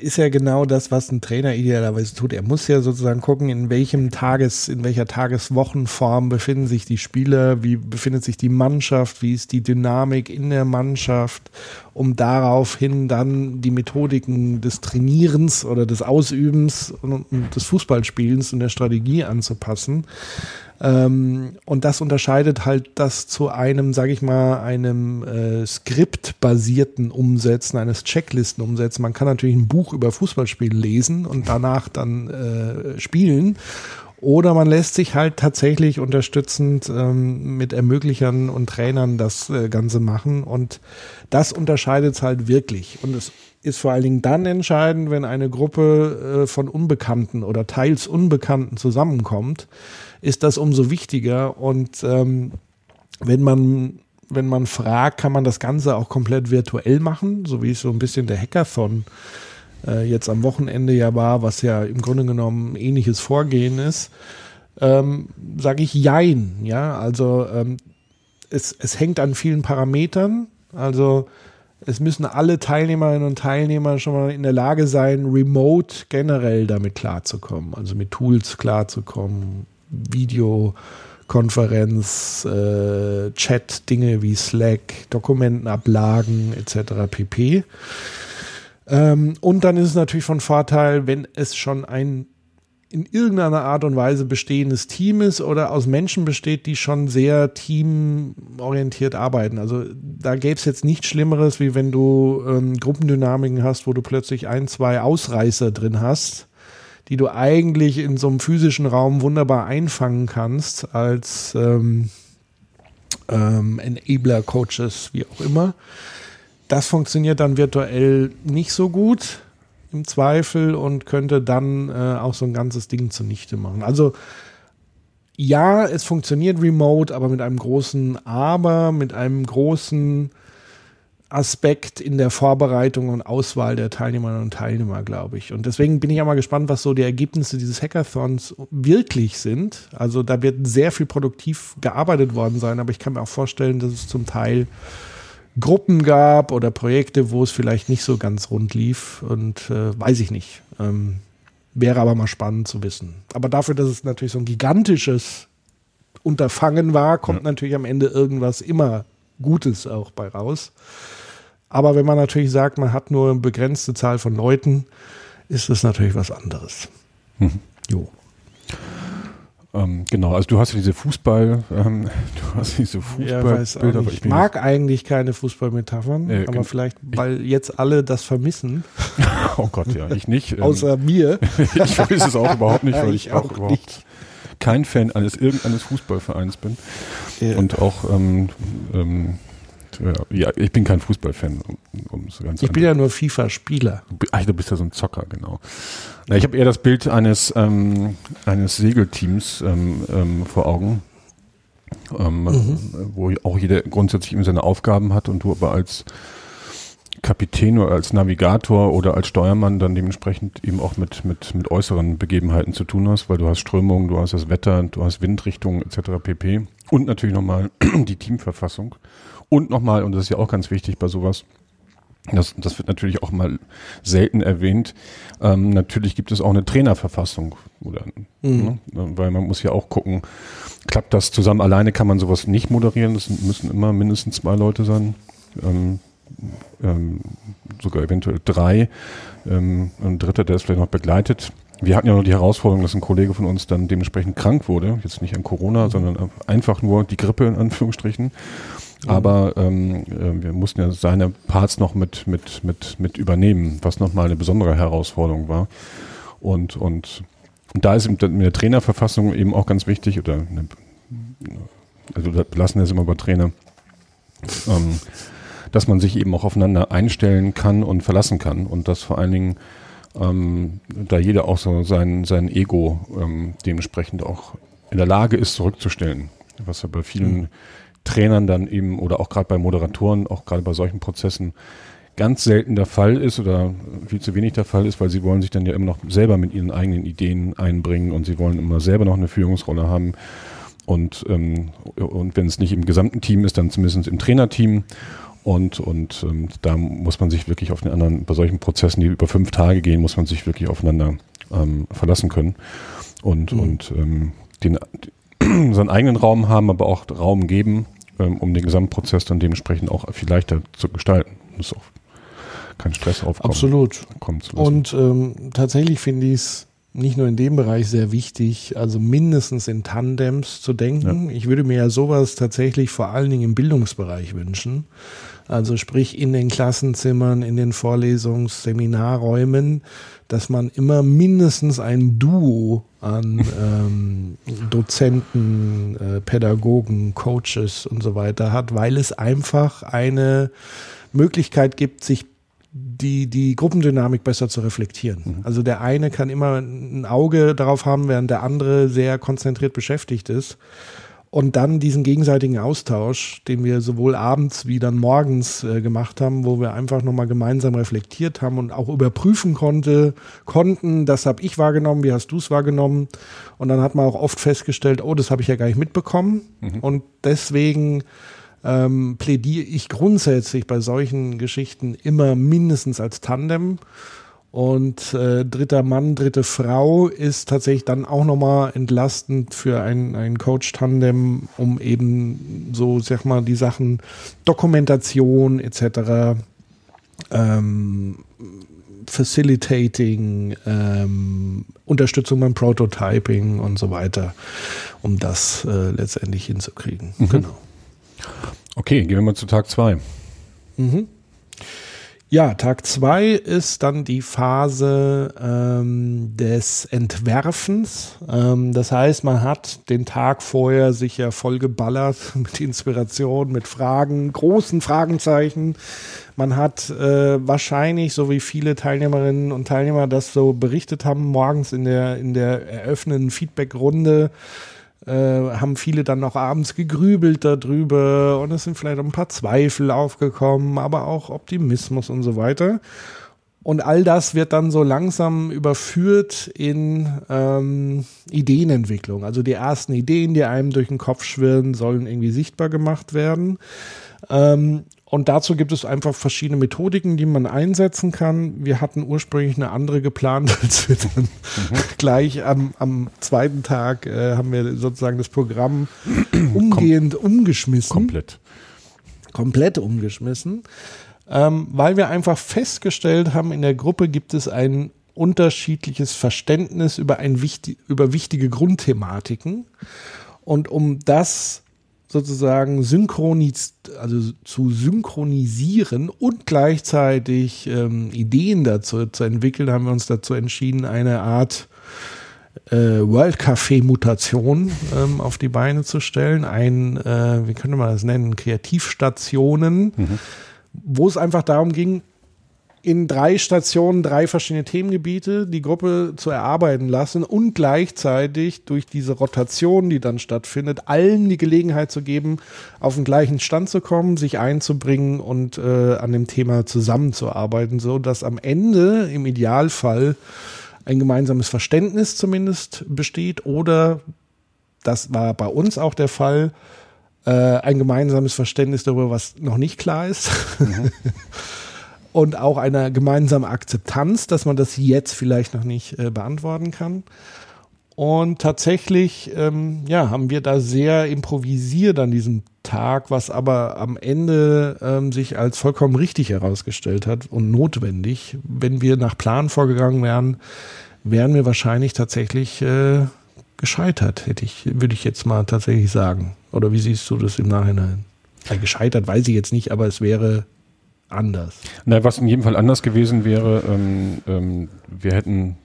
ist ja genau das, was ein Trainer idealerweise tut. Er muss ja sozusagen gucken, in welchem Tages, in welcher Tageswochenform befinden sich die Spieler, wie befindet sich die Mannschaft, wie ist die Dynamik in der Mannschaft, um daraufhin dann die Methodiken des Trainierens oder des Ausübens und des Fußballspielens und der Strategie anzupassen. Ähm, und das unterscheidet halt das zu einem, sage ich mal, einem äh, skriptbasierten Umsetzen, eines Checklisten-Umsetzen. Man kann natürlich ein Buch über Fußballspiel lesen und danach dann äh, spielen. Oder man lässt sich halt tatsächlich unterstützend ähm, mit Ermöglichern und Trainern das äh, Ganze machen. Und das unterscheidet es halt wirklich. Und es ist vor allen Dingen dann entscheidend, wenn eine Gruppe äh, von Unbekannten oder teils Unbekannten zusammenkommt ist das umso wichtiger. Und ähm, wenn man wenn man fragt, kann man das Ganze auch komplett virtuell machen, so wie es so ein bisschen der Hackathon äh, jetzt am Wochenende ja war, was ja im Grunde genommen ähnliches Vorgehen ist, ähm, sage ich Jein. Ja, also ähm, es, es hängt an vielen Parametern. Also es müssen alle Teilnehmerinnen und Teilnehmer schon mal in der Lage sein, remote generell damit klarzukommen, also mit Tools klarzukommen, äh, Chat, Dinge wie Slack, Dokumentenablagen etc. pp. Ähm, und dann ist es natürlich von Vorteil, wenn es schon ein in irgendeiner Art und Weise bestehendes Team ist oder aus Menschen besteht, die schon sehr teamorientiert arbeiten. Also da gäbe es jetzt nichts Schlimmeres, wie wenn du ähm, Gruppendynamiken hast, wo du plötzlich ein, zwei Ausreißer drin hast, die du eigentlich in so einem physischen Raum wunderbar einfangen kannst als ähm, ähm, Enabler, Coaches, wie auch immer. Das funktioniert dann virtuell nicht so gut im Zweifel und könnte dann äh, auch so ein ganzes Ding zunichte machen. Also ja, es funktioniert remote, aber mit einem großen Aber, mit einem großen Aspekt in der Vorbereitung und Auswahl der Teilnehmerinnen und Teilnehmer, glaube ich. Und deswegen bin ich auch mal gespannt, was so die Ergebnisse dieses Hackathons wirklich sind. Also da wird sehr viel produktiv gearbeitet worden sein, aber ich kann mir auch vorstellen, dass es zum Teil Gruppen gab oder Projekte, wo es vielleicht nicht so ganz rund lief und äh, weiß ich nicht. Ähm, wäre aber mal spannend zu wissen. Aber dafür, dass es natürlich so ein gigantisches Unterfangen war, kommt ja. natürlich am Ende irgendwas immer Gutes auch bei raus. Aber wenn man natürlich sagt, man hat nur eine begrenzte Zahl von Leuten, ist das natürlich was anderes. Mhm. Jo. Ähm, genau, also du hast ja diese Fußball, ähm, du hast diese Fußballbilder. Ja, ich, ich mag eigentlich keine Fußballmetaphern, äh, aber vielleicht, weil jetzt alle das vermissen. oh Gott, ja, ich nicht. Ähm, Außer mir. ich weiß es auch überhaupt nicht, weil ich, ich auch, auch überhaupt nicht. kein Fan eines irgendeines Fußballvereins bin. Ja. Und auch ähm, ähm, ja, ich bin kein Fußballfan. Um, so ich bin ja nur FIFA-Spieler. Ach, du bist ja so ein Zocker, genau. Na, ich habe eher das Bild eines, ähm, eines Segelteams ähm, ähm, vor Augen, ähm, mhm. wo auch jeder grundsätzlich eben seine Aufgaben hat und du aber als Kapitän oder als Navigator oder als Steuermann dann dementsprechend eben auch mit, mit, mit äußeren Begebenheiten zu tun hast, weil du hast Strömungen, du hast das Wetter, du hast Windrichtungen etc. pp. Und natürlich nochmal die Teamverfassung. Und nochmal, und das ist ja auch ganz wichtig bei sowas, das, das wird natürlich auch mal selten erwähnt. Ähm, natürlich gibt es auch eine Trainerverfassung, oder, mhm. ne? weil man muss ja auch gucken, klappt das zusammen? Alleine kann man sowas nicht moderieren. Das müssen immer mindestens zwei Leute sein, ähm, ähm, sogar eventuell drei. Ähm, ein dritter, der es vielleicht noch begleitet. Wir hatten ja noch die Herausforderung, dass ein Kollege von uns dann dementsprechend krank wurde. Jetzt nicht an Corona, mhm. sondern einfach nur die Grippe in Anführungsstrichen. Mhm. Aber ähm, äh, wir mussten ja seine Parts noch mit, mit, mit, mit übernehmen, was nochmal eine besondere Herausforderung war. Und, und, und da ist mit der Trainerverfassung eben auch ganz wichtig, oder eine, also belassen es immer bei Trainer, ähm, dass man sich eben auch aufeinander einstellen kann und verlassen kann und dass vor allen Dingen ähm, da jeder auch so sein, sein Ego ähm, dementsprechend auch in der Lage ist zurückzustellen, was ja bei vielen mhm. Trainern dann eben oder auch gerade bei Moderatoren, auch gerade bei solchen Prozessen ganz selten der Fall ist oder viel zu wenig der Fall ist, weil sie wollen sich dann ja immer noch selber mit ihren eigenen Ideen einbringen und sie wollen immer selber noch eine Führungsrolle haben. Und, ähm, und wenn es nicht im gesamten Team ist, dann zumindest im Trainerteam. Und, und ähm, da muss man sich wirklich auf den anderen, bei solchen Prozessen, die über fünf Tage gehen, muss man sich wirklich aufeinander ähm, verlassen können. Und, mhm. und ähm, den, seinen eigenen Raum haben, aber auch Raum geben, ähm, um den Gesamtprozess dann dementsprechend auch viel leichter zu gestalten. Muss auch kein Stress aufkommen. Absolut. Und ähm, tatsächlich finde ich es nicht nur in dem Bereich sehr wichtig, also mindestens in Tandems zu denken. Ja. Ich würde mir ja sowas tatsächlich vor allen Dingen im Bildungsbereich wünschen. Also sprich in den Klassenzimmern, in den Vorlesungs-, Seminarräumen, dass man immer mindestens ein Duo an ähm, Dozenten, äh, Pädagogen, Coaches und so weiter hat, weil es einfach eine Möglichkeit gibt, sich die, die Gruppendynamik besser zu reflektieren. Mhm. Also der eine kann immer ein Auge darauf haben, während der andere sehr konzentriert beschäftigt ist. Und dann diesen gegenseitigen Austausch, den wir sowohl abends wie dann morgens äh, gemacht haben, wo wir einfach nochmal gemeinsam reflektiert haben und auch überprüfen konnte, konnten, das habe ich wahrgenommen, wie hast du es wahrgenommen? Und dann hat man auch oft festgestellt, oh, das habe ich ja gar nicht mitbekommen. Mhm. Und deswegen ähm, plädiere ich grundsätzlich bei solchen Geschichten immer mindestens als Tandem. Und äh, dritter Mann, dritte Frau ist tatsächlich dann auch nochmal entlastend für ein, ein Coach-Tandem, um eben so, sag mal, die Sachen Dokumentation etc. Ähm, Facilitating, ähm, Unterstützung beim Prototyping und so weiter, um das äh, letztendlich hinzukriegen. Mhm. Genau. Okay, gehen wir mal zu Tag 2. Mhm. Ja, Tag 2 ist dann die Phase ähm, des Entwerfens. Ähm, das heißt, man hat den Tag vorher sich ja voll geballert mit Inspiration, mit Fragen, großen Fragenzeichen. Man hat äh, wahrscheinlich, so wie viele Teilnehmerinnen und Teilnehmer das so berichtet haben, morgens in der, in der eröffnenden Feedback-Runde äh, haben viele dann noch abends gegrübelt darüber und es sind vielleicht auch ein paar Zweifel aufgekommen, aber auch Optimismus und so weiter. Und all das wird dann so langsam überführt in ähm, Ideenentwicklung. Also die ersten Ideen, die einem durch den Kopf schwirren, sollen irgendwie sichtbar gemacht werden. Ähm, und dazu gibt es einfach verschiedene Methodiken, die man einsetzen kann. Wir hatten ursprünglich eine andere geplant, als wir dann mhm. gleich am, am zweiten Tag äh, haben wir sozusagen das Programm umgehend Kom umgeschmissen. Komplett. Komplett umgeschmissen. Ähm, weil wir einfach festgestellt haben, in der Gruppe gibt es ein unterschiedliches Verständnis über, ein wichtig, über wichtige Grundthematiken. Und um das sozusagen synchronis also zu synchronisieren und gleichzeitig ähm, Ideen dazu zu entwickeln, haben wir uns dazu entschieden, eine Art äh, World Café Mutation ähm, auf die Beine zu stellen. Ein, äh, wie könnte man das nennen, Kreativstationen, mhm. wo es einfach darum ging, in drei Stationen drei verschiedene Themengebiete die Gruppe zu erarbeiten lassen und gleichzeitig durch diese Rotation, die dann stattfindet, allen die Gelegenheit zu geben, auf den gleichen Stand zu kommen, sich einzubringen und äh, an dem Thema zusammenzuarbeiten, so dass am Ende im Idealfall ein gemeinsames Verständnis zumindest besteht oder das war bei uns auch der Fall, äh, ein gemeinsames Verständnis darüber, was noch nicht klar ist. Mhm. und auch einer gemeinsamen Akzeptanz, dass man das jetzt vielleicht noch nicht äh, beantworten kann. Und tatsächlich, ähm, ja, haben wir da sehr improvisiert an diesem Tag, was aber am Ende ähm, sich als vollkommen richtig herausgestellt hat und notwendig. Wenn wir nach Plan vorgegangen wären, wären wir wahrscheinlich tatsächlich äh, gescheitert, hätte ich, würde ich jetzt mal tatsächlich sagen. Oder wie siehst du das im Nachhinein? Ja, gescheitert weiß ich jetzt nicht, aber es wäre anders. Na, was in jedem Fall anders gewesen wäre, ähm, ähm, wir hätten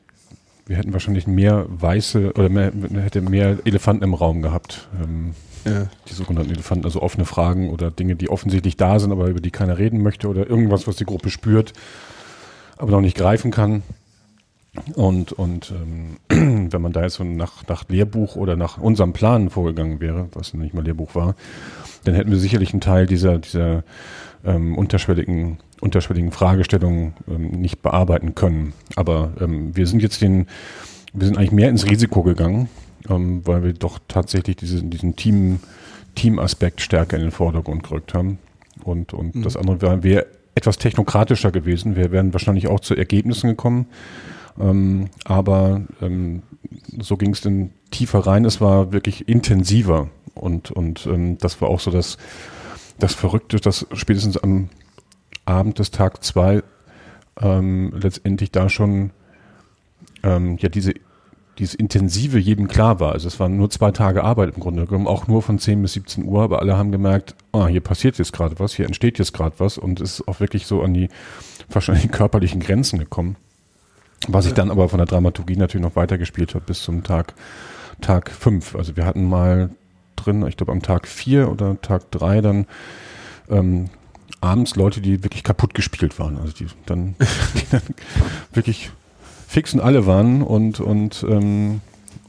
wir hätten wahrscheinlich mehr weiße oder mehr, hätte mehr Elefanten im Raum gehabt. Ähm, ja. Die sogenannten Elefanten, also offene Fragen oder Dinge, die offensichtlich da sind, aber über die keiner reden möchte oder irgendwas, was die Gruppe spürt, aber noch nicht greifen kann. Und, und ähm, wenn man da jetzt so nach, nach Lehrbuch oder nach unserem Plan vorgegangen wäre, was nicht mal Lehrbuch war, dann hätten wir sicherlich einen Teil dieser, dieser ähm, unterschwelligen, unterschwelligen Fragestellungen ähm, nicht bearbeiten können. Aber ähm, wir sind jetzt den, wir sind eigentlich mehr ins Risiko gegangen, ähm, weil wir doch tatsächlich diesen, diesen Team, Team-Aspekt stärker in den Vordergrund gerückt haben. Und, und mhm. das andere wäre wär etwas technokratischer gewesen. Wir wären wahrscheinlich auch zu Ergebnissen gekommen. Ähm, aber ähm, so ging es dann tiefer rein. Es war wirklich intensiver. Und, und ähm, das war auch so das, das Verrückte, dass spätestens am Abend des Tag 2 ähm, letztendlich da schon ähm, ja diese dieses Intensive jedem klar war. Also es waren nur zwei Tage Arbeit im Grunde genommen, auch nur von 10 bis 17 Uhr, aber alle haben gemerkt, ah, hier passiert jetzt gerade was, hier entsteht jetzt gerade was und es ist auch wirklich so an die wahrscheinlich körperlichen Grenzen gekommen. Was ich dann aber von der Dramaturgie natürlich noch weitergespielt hat bis zum Tag Tag 5. Also wir hatten mal drin, ich glaube am Tag 4 oder Tag 3 dann ähm, abends Leute, die wirklich kaputt gespielt waren. Also die dann, die dann wirklich fix und alle waren und, und, ähm,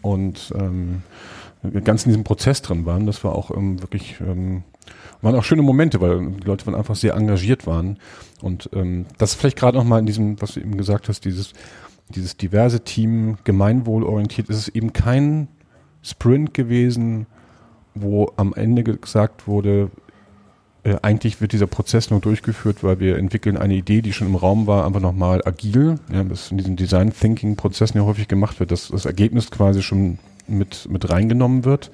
und ähm, ganz in diesem Prozess drin waren. Das war auch ähm, wirklich, ähm, waren auch schöne Momente, weil die Leute waren einfach sehr engagiert waren. Und ähm, das vielleicht gerade nochmal in diesem, was du eben gesagt hast, dieses, dieses diverse Team, gemeinwohlorientiert, ist es eben kein Sprint gewesen, wo am Ende gesagt wurde, äh, eigentlich wird dieser Prozess nur durchgeführt, weil wir entwickeln eine Idee, die schon im Raum war, einfach nochmal agil, ja, was in diesen Design Thinking Prozessen ja häufig gemacht wird, dass das Ergebnis quasi schon mit, mit reingenommen wird.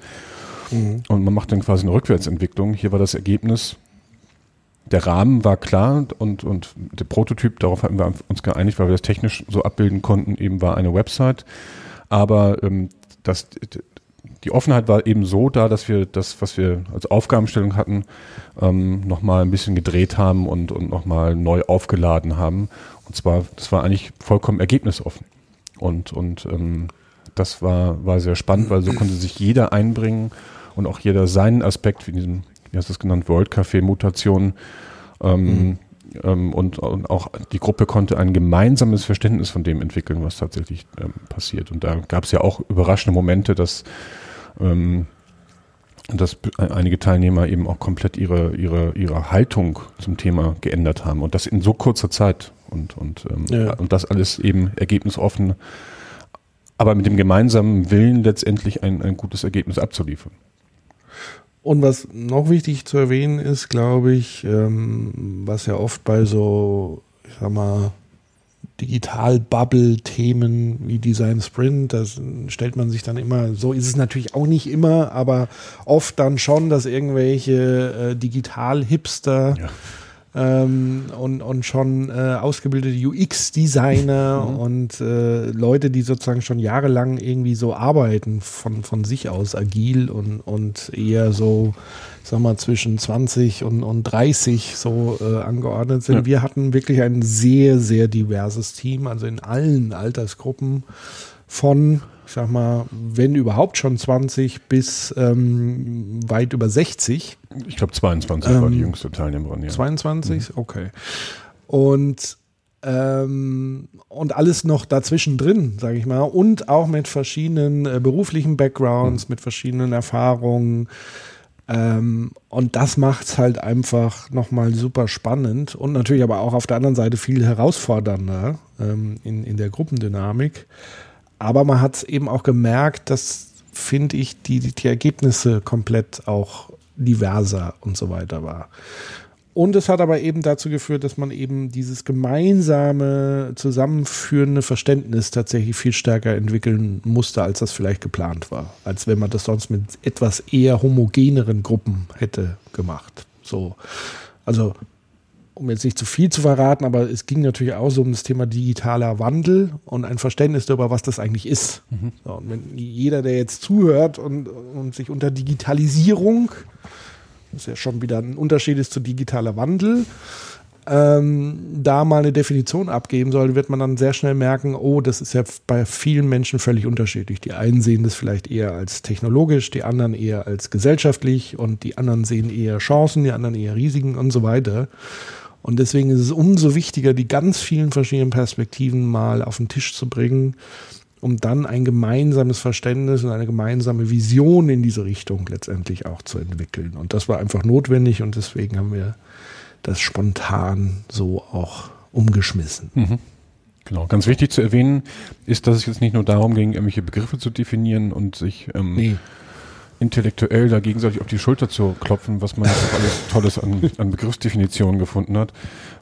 Mhm. Und man macht dann quasi eine Rückwärtsentwicklung. Hier war das Ergebnis, der Rahmen war klar und, und der Prototyp, darauf hatten wir uns geeinigt, weil wir das technisch so abbilden konnten, eben war eine Website. Aber ähm, das, die Offenheit war eben so da, dass wir das, was wir als Aufgabenstellung hatten, ähm, nochmal ein bisschen gedreht haben und, und nochmal neu aufgeladen haben. Und zwar, das war eigentlich vollkommen ergebnisoffen. Und, und ähm, das war, war sehr spannend, weil so konnte sich jeder einbringen und auch jeder seinen Aspekt, wie diesem, wie hast du es genannt, World Café Mutation, ähm, mhm. ähm, und, und, auch die Gruppe konnte ein gemeinsames Verständnis von dem entwickeln, was tatsächlich ähm, passiert. Und da gab es ja auch überraschende Momente, dass ähm, dass einige Teilnehmer eben auch komplett ihre, ihre, ihre Haltung zum Thema geändert haben und das in so kurzer Zeit und, und, ähm, ja. und das alles eben ergebnisoffen, aber mit dem gemeinsamen Willen letztendlich ein, ein gutes Ergebnis abzuliefern. Und was noch wichtig zu erwähnen ist, glaube ich, ähm, was ja oft bei so, ich sag mal, Digital-Bubble-Themen wie Design Sprint, das stellt man sich dann immer, so ist es natürlich auch nicht immer, aber oft dann schon, dass irgendwelche äh, Digital-Hipster ja ähm, und, und schon äh, ausgebildete UX-Designer mhm. und äh, Leute, die sozusagen schon jahrelang irgendwie so arbeiten, von, von sich aus agil und, und eher so, sag mal, zwischen 20 und, und 30 so äh, angeordnet sind. Ja. Wir hatten wirklich ein sehr, sehr diverses Team, also in allen Altersgruppen von ich sag mal, wenn überhaupt schon 20 bis ähm, weit über 60. Ich glaube 22 ähm, war die ähm, jüngste Teilnehmerin. Ja. 22, mhm. okay. Und ähm, und alles noch dazwischen drin, sage ich mal, und auch mit verschiedenen äh, beruflichen Backgrounds, mhm. mit verschiedenen Erfahrungen. Ähm, und das macht es halt einfach nochmal super spannend und natürlich aber auch auf der anderen Seite viel herausfordernder ähm, in, in der Gruppendynamik. Aber man hat eben auch gemerkt, dass, finde ich, die, die Ergebnisse komplett auch diverser und so weiter war. Und es hat aber eben dazu geführt, dass man eben dieses gemeinsame, zusammenführende Verständnis tatsächlich viel stärker entwickeln musste, als das vielleicht geplant war. Als wenn man das sonst mit etwas eher homogeneren Gruppen hätte gemacht. So. Also um jetzt nicht zu viel zu verraten, aber es ging natürlich auch so um das Thema digitaler Wandel und ein Verständnis darüber, was das eigentlich ist. Mhm. So, und wenn jeder, der jetzt zuhört und, und sich unter Digitalisierung, das ist ja schon wieder ein Unterschied ist zu digitaler Wandel, ähm, da mal eine Definition abgeben soll, wird man dann sehr schnell merken, oh, das ist ja bei vielen Menschen völlig unterschiedlich. Die einen sehen das vielleicht eher als technologisch, die anderen eher als gesellschaftlich und die anderen sehen eher Chancen, die anderen eher Risiken und so weiter. Und deswegen ist es umso wichtiger, die ganz vielen verschiedenen Perspektiven mal auf den Tisch zu bringen, um dann ein gemeinsames Verständnis und eine gemeinsame Vision in diese Richtung letztendlich auch zu entwickeln. Und das war einfach notwendig und deswegen haben wir das spontan so auch umgeschmissen. Mhm. Genau, ganz wichtig zu erwähnen ist, dass es jetzt nicht nur darum ging, irgendwelche Begriffe zu definieren und sich ähm, nee intellektuell da gegenseitig auf die Schulter zu klopfen, was man alles Tolles an, an Begriffsdefinitionen gefunden hat,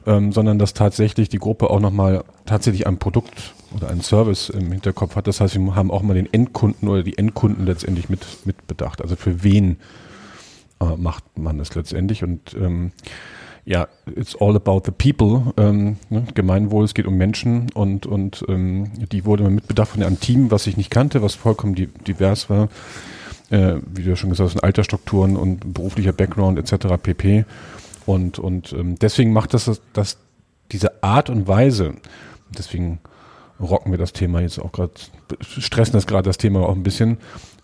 ähm, sondern dass tatsächlich die Gruppe auch nochmal tatsächlich ein Produkt oder einen Service im Hinterkopf hat. Das heißt, wir haben auch mal den Endkunden oder die Endkunden letztendlich mit, mit. Also für wen äh, macht man das letztendlich? Und ähm, ja, it's all about the people. Ähm, ne? Gemeinwohl, es geht um Menschen und, und ähm, die wurde mit bedacht von einem Team, was ich nicht kannte, was vollkommen divers war äh, wie du ja schon gesagt hast, Altersstrukturen und beruflicher Background etc. pp. Und, und ähm, deswegen macht das, das diese Art und Weise, deswegen rocken wir das Thema jetzt auch gerade, stressen das gerade das Thema auch ein bisschen,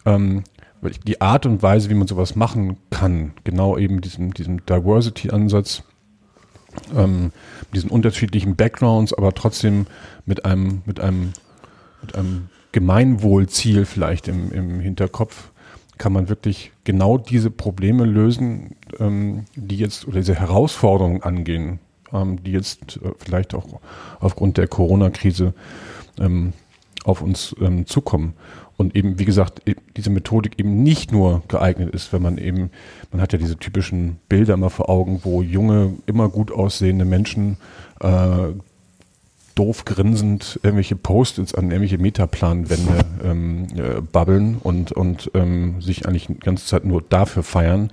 ähm, weil die Art und Weise, wie man sowas machen kann, genau eben diesem, diesem Diversity-Ansatz, ähm, diesen unterschiedlichen Backgrounds, aber trotzdem mit einem, mit einem, mit einem Gemeinwohlziel vielleicht im, im Hinterkopf, kann man wirklich genau diese Probleme lösen, ähm, die jetzt oder diese Herausforderungen angehen, ähm, die jetzt äh, vielleicht auch aufgrund der Corona-Krise ähm, auf uns ähm, zukommen. Und eben, wie gesagt, diese Methodik eben nicht nur geeignet ist, wenn man eben, man hat ja diese typischen Bilder immer vor Augen, wo junge, immer gut aussehende Menschen äh, doof grinsend irgendwelche Post-its an irgendwelche Metaplanwände ähm, äh, babbeln und, und ähm, sich eigentlich die ganze Zeit nur dafür feiern.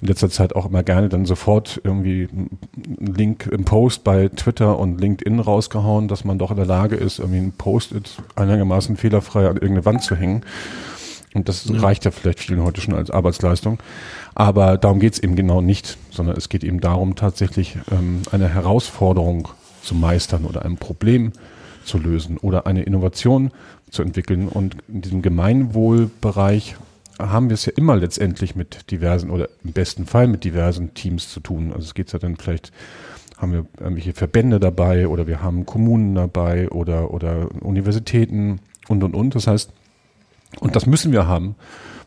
In letzter Zeit auch immer gerne dann sofort irgendwie einen Link im Post bei Twitter und LinkedIn rausgehauen, dass man doch in der Lage ist, irgendwie ein Post-it einigermaßen fehlerfrei an irgendeine Wand zu hängen. Und das ja. reicht ja vielleicht vielen heute schon als Arbeitsleistung. Aber darum geht es eben genau nicht, sondern es geht eben darum, tatsächlich ähm, eine Herausforderung zu meistern oder ein Problem zu lösen oder eine Innovation zu entwickeln. Und in diesem Gemeinwohlbereich haben wir es ja immer letztendlich mit diversen oder im besten Fall mit diversen Teams zu tun. Also es geht ja dann vielleicht, haben wir irgendwelche Verbände dabei oder wir haben Kommunen dabei oder, oder Universitäten und und und. Das heißt, und das müssen wir haben,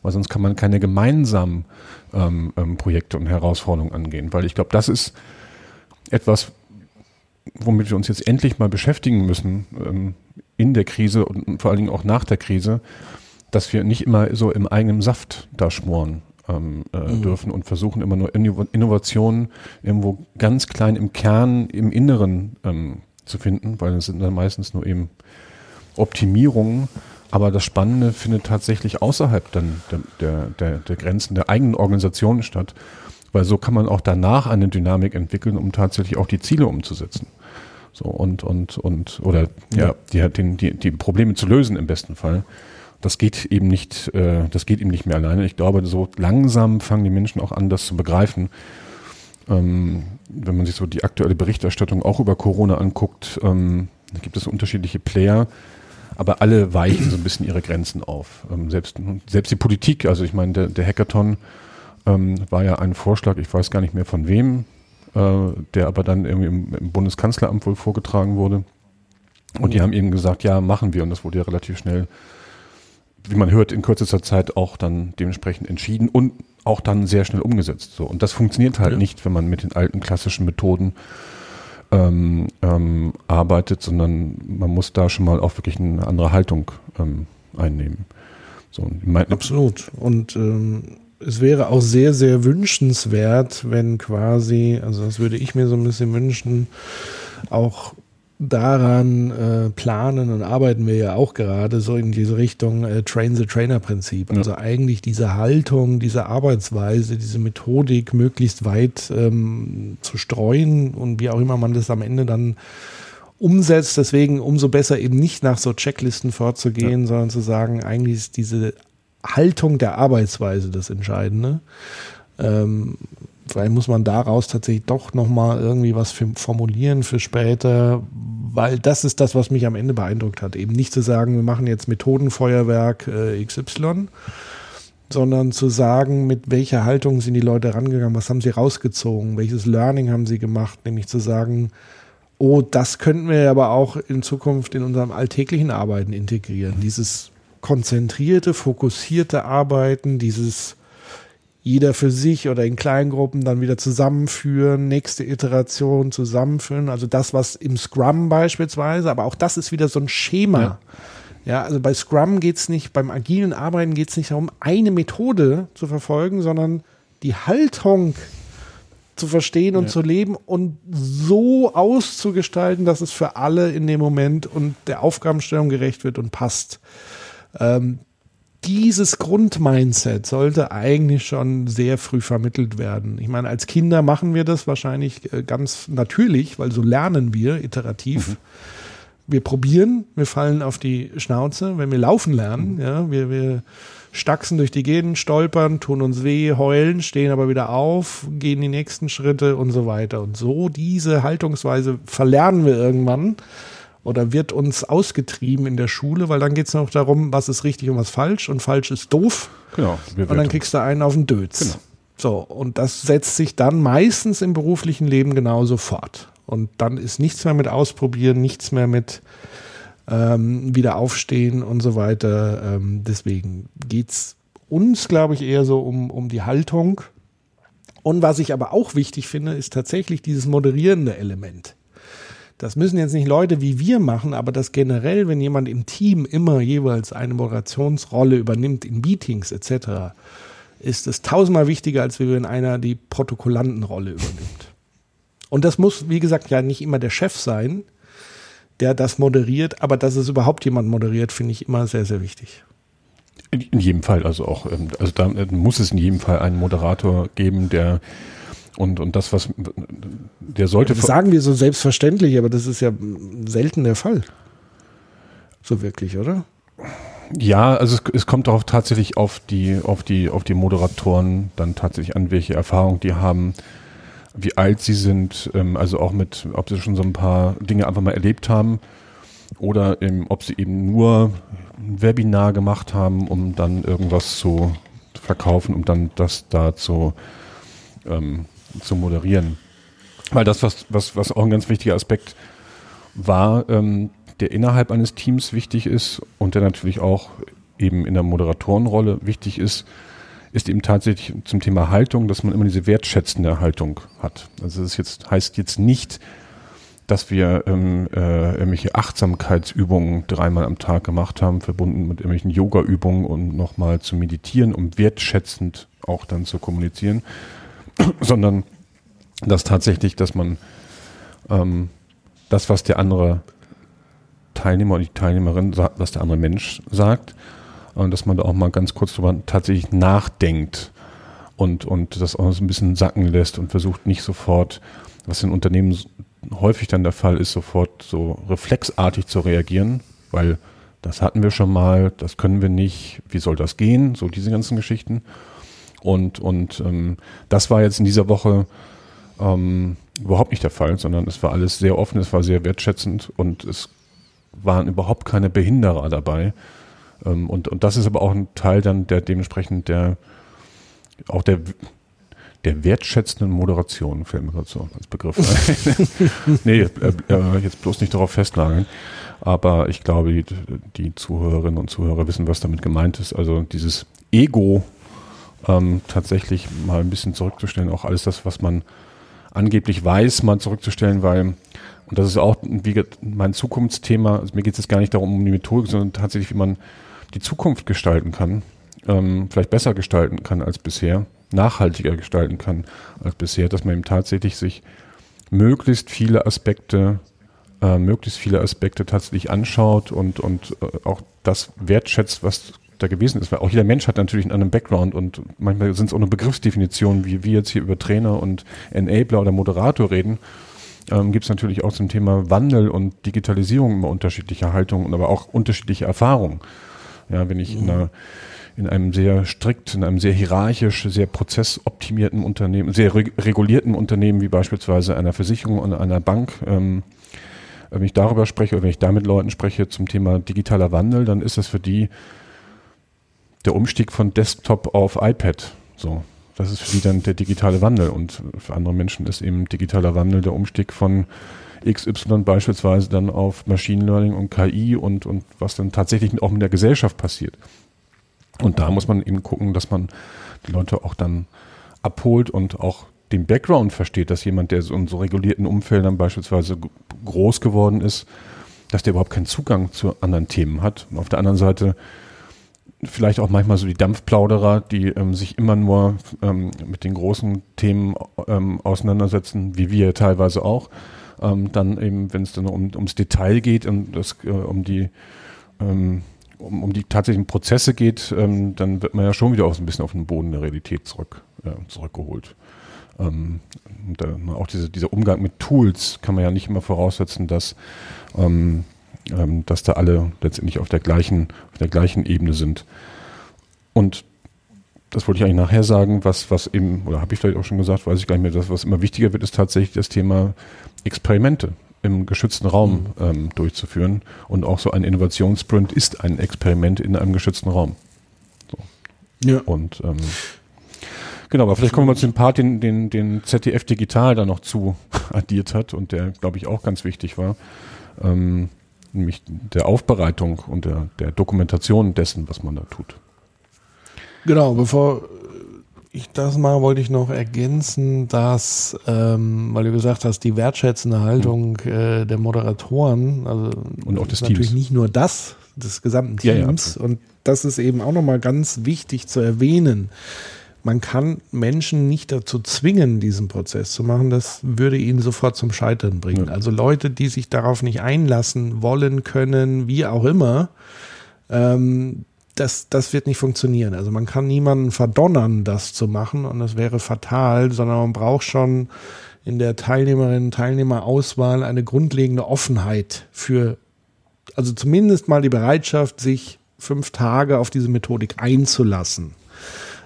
weil sonst kann man keine gemeinsamen ähm, ähm, Projekte und Herausforderungen angehen. Weil ich glaube, das ist etwas, womit wir uns jetzt endlich mal beschäftigen müssen ähm, in der Krise und vor allen Dingen auch nach der Krise, dass wir nicht immer so im eigenen Saft da schmoren ähm, äh, mhm. dürfen und versuchen immer nur Innovationen irgendwo ganz klein im Kern, im Inneren ähm, zu finden, weil es sind dann meistens nur eben Optimierungen. Aber das Spannende findet tatsächlich außerhalb dann der, der, der, der Grenzen der eigenen Organisationen statt weil so kann man auch danach eine Dynamik entwickeln, um tatsächlich auch die Ziele umzusetzen. So und und und oder ja, ja die, die, die Probleme zu lösen im besten Fall. Das geht eben nicht, äh, das geht eben nicht mehr alleine. Ich glaube, so langsam fangen die Menschen auch an, das zu begreifen. Ähm, wenn man sich so die aktuelle Berichterstattung auch über Corona anguckt, ähm, da gibt es unterschiedliche Player, aber alle weichen so ein bisschen ihre Grenzen auf. Ähm, selbst, selbst die Politik, also ich meine, der, der Hackathon ähm, war ja ein Vorschlag, ich weiß gar nicht mehr von wem, äh, der aber dann irgendwie im, im, Bundeskanzleramt wohl vorgetragen wurde. Und die haben eben gesagt, ja, machen wir. Und das wurde ja relativ schnell, wie man hört, in kürzester Zeit auch dann dementsprechend entschieden und auch dann sehr schnell umgesetzt. So. Und das funktioniert halt ja. nicht, wenn man mit den alten klassischen Methoden ähm, ähm, arbeitet, sondern man muss da schon mal auch wirklich eine andere Haltung ähm, einnehmen. So, Absolut. Und ähm, es wäre auch sehr, sehr wünschenswert, wenn quasi, also das würde ich mir so ein bisschen wünschen, auch daran äh, planen und arbeiten wir ja auch gerade so in diese Richtung äh, Train the Trainer Prinzip. Also ja. eigentlich diese Haltung, diese Arbeitsweise, diese Methodik möglichst weit ähm, zu streuen und wie auch immer man das am Ende dann umsetzt. Deswegen umso besser eben nicht nach so Checklisten vorzugehen, ja. sondern zu sagen, eigentlich ist diese Haltung der Arbeitsweise das Entscheidende. Ähm, vielleicht muss man daraus tatsächlich doch nochmal irgendwie was formulieren für später, weil das ist das, was mich am Ende beeindruckt hat. Eben nicht zu sagen, wir machen jetzt Methodenfeuerwerk äh, XY, sondern zu sagen, mit welcher Haltung sind die Leute rangegangen, was haben sie rausgezogen, welches Learning haben sie gemacht, nämlich zu sagen, oh, das könnten wir aber auch in Zukunft in unserem alltäglichen Arbeiten integrieren. Dieses konzentrierte, fokussierte Arbeiten, dieses jeder für sich oder in Kleingruppen dann wieder zusammenführen, nächste Iteration zusammenführen. Also das, was im Scrum beispielsweise, aber auch das ist wieder so ein Schema. Ja. Ja, also bei Scrum geht es nicht, beim agilen Arbeiten geht es nicht darum, eine Methode zu verfolgen, sondern die Haltung zu verstehen und ja. zu leben und so auszugestalten, dass es für alle in dem Moment und der Aufgabenstellung gerecht wird und passt. Ähm, dieses Grundmindset sollte eigentlich schon sehr früh vermittelt werden. Ich meine, als Kinder machen wir das wahrscheinlich äh, ganz natürlich, weil so lernen wir iterativ. Mhm. Wir probieren, wir fallen auf die Schnauze, wenn wir laufen lernen, mhm. ja, wir, wir staxen durch die Gegend, stolpern, tun uns weh, heulen, stehen aber wieder auf, gehen die nächsten Schritte und so weiter. Und so diese Haltungsweise verlernen wir irgendwann oder wird uns ausgetrieben in der Schule, weil dann geht es noch darum, was ist richtig und was falsch und falsch ist doof. Genau. Und dann kriegst du einen auf den Dötz. Genau. So, und das setzt sich dann meistens im beruflichen Leben genauso fort. Und dann ist nichts mehr mit Ausprobieren, nichts mehr mit ähm, wieder aufstehen und so weiter. Ähm, deswegen geht's uns, glaube ich, eher so um, um die Haltung. Und was ich aber auch wichtig finde, ist tatsächlich dieses moderierende Element. Das müssen jetzt nicht Leute wie wir machen, aber das generell, wenn jemand im Team immer jeweils eine Moderationsrolle übernimmt in Meetings etc., ist es tausendmal wichtiger, als wenn einer die Protokollantenrolle übernimmt. Und das muss, wie gesagt, ja nicht immer der Chef sein, der das moderiert, aber dass es überhaupt jemand moderiert, finde ich immer sehr, sehr wichtig. In jedem Fall, also auch, ähm, also da äh, muss es in jedem Fall einen Moderator geben, der und, und das, was der sollte. Das sagen wir so selbstverständlich, aber das ist ja selten der Fall. So wirklich, oder? Ja, also es, es kommt darauf tatsächlich auf die, auf die, auf die Moderatoren dann tatsächlich an, welche Erfahrung die haben, wie alt sie sind, ähm, also auch mit, ob sie schon so ein paar Dinge einfach mal erlebt haben oder eben, ob sie eben nur ein Webinar gemacht haben, um dann irgendwas zu verkaufen, um dann das da zu, ähm, zu moderieren. Weil das, was, was, was auch ein ganz wichtiger Aspekt war, ähm, der innerhalb eines Teams wichtig ist und der natürlich auch eben in der Moderatorenrolle wichtig ist, ist eben tatsächlich zum Thema Haltung, dass man immer diese wertschätzende Haltung hat. Also das jetzt, heißt jetzt nicht, dass wir ähm, äh, irgendwelche Achtsamkeitsübungen dreimal am Tag gemacht haben, verbunden mit irgendwelchen Yoga-Übungen und nochmal zu meditieren, um wertschätzend auch dann zu kommunizieren, sondern dass tatsächlich, dass man ähm, das, was der andere Teilnehmer oder die Teilnehmerin sagt, was der andere Mensch sagt, und dass man da auch mal ganz kurz drüber tatsächlich nachdenkt und, und das auch so ein bisschen sacken lässt und versucht nicht sofort, was in Unternehmen häufig dann der Fall ist, sofort so reflexartig zu reagieren, weil das hatten wir schon mal, das können wir nicht, wie soll das gehen, so diese ganzen Geschichten. Und, und ähm, das war jetzt in dieser Woche ähm, überhaupt nicht der Fall, sondern es war alles sehr offen, es war sehr wertschätzend und es waren überhaupt keine Behinderer dabei. Ähm, und, und das ist aber auch ein Teil dann der dementsprechend der auch der der wertschätzenden Moderation, fällt mir gerade so als Begriff ein. nee, äh, äh, jetzt bloß nicht darauf festnageln. Aber ich glaube, die, die, Zuhörerinnen und Zuhörer wissen, was damit gemeint ist. Also dieses Ego ähm, tatsächlich mal ein bisschen zurückzustellen, auch alles das, was man angeblich weiß, mal zurückzustellen, weil, und das ist auch wie mein Zukunftsthema, also mir geht es jetzt gar nicht darum, um die Methodik, sondern tatsächlich, wie man die Zukunft gestalten kann, ähm, vielleicht besser gestalten kann als bisher nachhaltiger gestalten kann als bisher, dass man eben tatsächlich sich möglichst viele Aspekte, äh, möglichst viele Aspekte tatsächlich anschaut und, und äh, auch das wertschätzt, was da gewesen ist. Weil auch jeder Mensch hat natürlich einen anderen Background und manchmal sind es auch nur Begriffsdefinitionen, wie wir jetzt hier über Trainer und Enabler oder Moderator reden. Ähm, Gibt es natürlich auch zum Thema Wandel und Digitalisierung immer unterschiedliche Haltungen, aber auch unterschiedliche Erfahrungen. Ja, wenn ich mhm. in einer in einem sehr strikt, in einem sehr hierarchisch, sehr prozessoptimierten Unternehmen, sehr regulierten Unternehmen wie beispielsweise einer Versicherung und einer Bank, ähm, wenn ich darüber spreche oder wenn ich da mit Leuten spreche zum Thema digitaler Wandel, dann ist das für die der Umstieg von Desktop auf iPad. So, das ist für die dann der digitale Wandel und für andere Menschen ist eben digitaler Wandel der Umstieg von XY beispielsweise dann auf Machine Learning und KI und, und was dann tatsächlich auch mit der Gesellschaft passiert. Und da muss man eben gucken, dass man die Leute auch dann abholt und auch den Background versteht, dass jemand, der in so regulierten Umfeldern beispielsweise groß geworden ist, dass der überhaupt keinen Zugang zu anderen Themen hat. Und auf der anderen Seite vielleicht auch manchmal so die Dampfplauderer, die ähm, sich immer nur ähm, mit den großen Themen ähm, auseinandersetzen, wie wir teilweise auch. Ähm, dann eben, wenn es dann um, ums Detail geht und das, äh, um die ähm, um, um die tatsächlichen Prozesse geht, ähm, dann wird man ja schon wieder auch so ein bisschen auf den Boden der Realität zurück, äh, zurückgeholt. Ähm, äh, auch diese, dieser Umgang mit Tools kann man ja nicht immer voraussetzen, dass, ähm, ähm, dass da alle letztendlich auf der gleichen, auf der gleichen Ebene sind. Und das wollte ich eigentlich nachher sagen, was, was eben, oder habe ich vielleicht auch schon gesagt, weiß ich gar nicht mehr, das, was immer wichtiger wird, ist tatsächlich das Thema Experimente im geschützten Raum mhm. ähm, durchzuführen. Und auch so ein Innovationssprint ist ein Experiment in einem geschützten Raum. So. Ja. Und ähm, genau, aber vielleicht kommen wir mal zu dem Part, den, den, den ZDF Digital da noch zu addiert hat und der, glaube ich, auch ganz wichtig war. Ähm, nämlich der Aufbereitung und der, der Dokumentation dessen, was man da tut. Genau, bevor ich das mal wollte ich noch ergänzen, dass, ähm, weil du gesagt hast, die wertschätzende Haltung äh, der Moderatoren, also Und auch des natürlich Teams. nicht nur das, des gesamten Ja, ja, Teams. und das ist eben auch nochmal ganz wichtig zu erwähnen. Man kann Menschen nicht dazu zwingen, diesen Prozess zu machen. Das würde ihn sofort zum Scheitern bringen. Ja. Also Leute, die sich darauf nicht einlassen wollen können, wie auch immer, ähm, das, das wird nicht funktionieren. Also man kann niemanden verdonnern, das zu machen und das wäre fatal, sondern man braucht schon in der Teilnehmerinnen Teilnehmerauswahl eine grundlegende Offenheit für, also zumindest mal die Bereitschaft, sich fünf Tage auf diese Methodik einzulassen.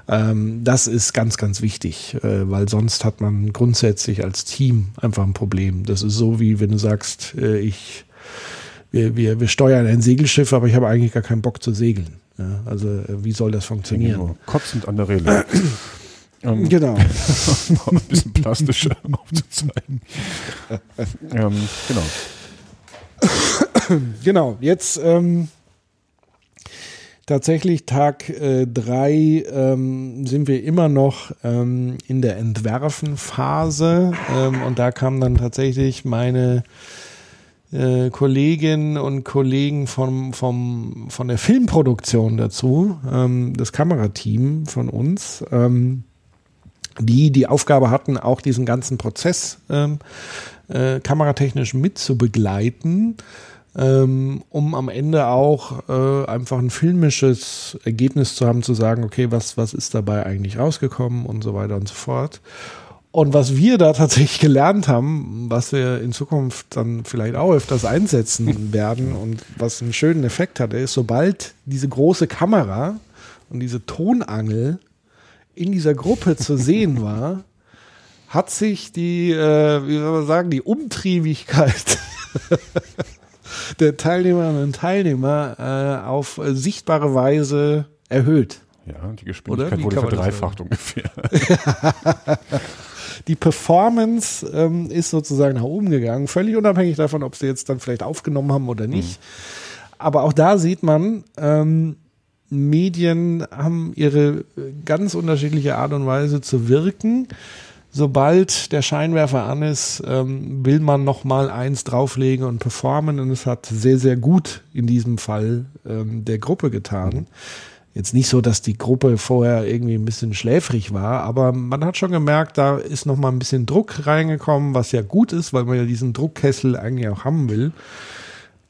Ähm, das ist ganz, ganz wichtig, äh, weil sonst hat man grundsätzlich als Team einfach ein Problem. Das ist so wie wenn du sagst, äh, ich wir, wir, wir steuern ein Segelschiff, aber ich habe eigentlich gar keinen Bock zu segeln. Ja, also äh, wie soll das funktionieren? Nur kotzend an der Rede. ähm, Genau. noch ein bisschen plastischer aufzuzeigen. ähm, genau. Genau, jetzt ähm, tatsächlich Tag äh, drei ähm, sind wir immer noch ähm, in der Entwerfenphase ähm, und da kamen dann tatsächlich meine äh, Kolleginnen und Kollegen vom, vom, von der Filmproduktion dazu, ähm, das Kamerateam von uns, ähm, die die Aufgabe hatten, auch diesen ganzen Prozess ähm, äh, kameratechnisch mitzubegleiten, ähm, um am Ende auch äh, einfach ein filmisches Ergebnis zu haben, zu sagen, okay, was, was ist dabei eigentlich rausgekommen und so weiter und so fort. Und was wir da tatsächlich gelernt haben, was wir in Zukunft dann vielleicht auch öfters einsetzen werden und was einen schönen Effekt hatte, ist, sobald diese große Kamera und diese Tonangel in dieser Gruppe zu sehen war, hat sich die, äh, wie soll man sagen, die Umtriebigkeit der Teilnehmerinnen und Teilnehmer äh, auf sichtbare Weise erhöht. Ja, die? Geschwindigkeit wurde verdreifacht ungefähr. Die Performance ähm, ist sozusagen nach oben gegangen, völlig unabhängig davon, ob sie jetzt dann vielleicht aufgenommen haben oder nicht. Aber auch da sieht man, ähm, Medien haben ihre äh, ganz unterschiedliche Art und Weise zu wirken. Sobald der Scheinwerfer an ist, ähm, will man noch mal eins drauflegen und performen. Und es hat sehr, sehr gut in diesem Fall ähm, der Gruppe getan. Jetzt nicht so, dass die Gruppe vorher irgendwie ein bisschen schläfrig war, aber man hat schon gemerkt, da ist noch mal ein bisschen Druck reingekommen, was ja gut ist, weil man ja diesen Druckkessel eigentlich auch haben will.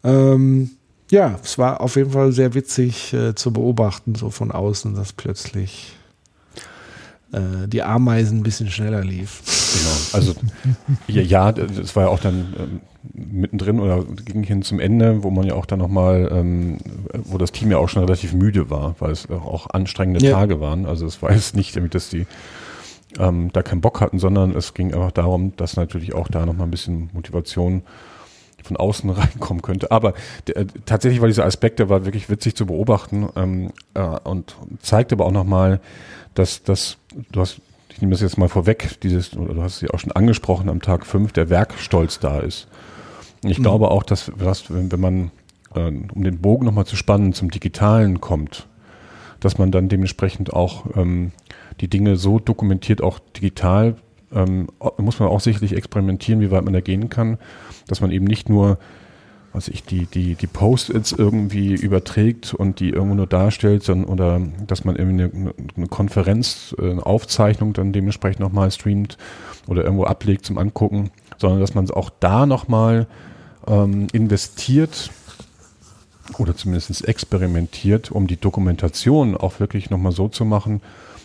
Ähm, ja, es war auf jeden Fall sehr witzig äh, zu beobachten, so von außen, dass plötzlich äh, die Ameisen ein bisschen schneller lief. Genau. Also ja, ja, das war ja auch dann ähm, mittendrin oder ging hin zum Ende, wo man ja auch dann nochmal, ähm, wo das Team ja auch schon relativ müde war, weil es auch anstrengende Ja. Tage waren. Also es war jetzt nicht damit, dass die ähm, da keinen Bock hatten, sondern es ging einfach darum, dass natürlich auch da nochmal ein bisschen Motivation von außen reinkommen könnte. Aber äh, tatsächlich war dieser Aspekt, der war wirklich witzig zu beobachten ähm, äh, und zeigt aber auch nochmal, dass das, du hast, ich nehme das jetzt mal vorweg, dieses, oder du hast es ja auch schon angesprochen am Tag fünf, der Werkstolz da ist. Und ich glaube auch, dass was, wenn, wenn man, äh, um den Bogen nochmal zu spannen, zum Digitalen kommt, dass man dann dementsprechend auch ähm, die Dinge so dokumentiert, auch digital, ähm, muss man auch sicherlich experimentieren, wie weit man da gehen kann, dass man eben nicht nur was ich, die, die, die Post-its irgendwie überträgt und die irgendwo nur darstellt, sondern, oder dass man irgendwie eine, eine Konferenz, äh, eine Aufzeichnung dann dementsprechend nochmal streamt oder irgendwo ablegt zum Angucken, sondern dass man auch da nochmal ähm, investiert oder zumindest experimentiert, um die Dokumentation auch wirklich nochmal so zu machen,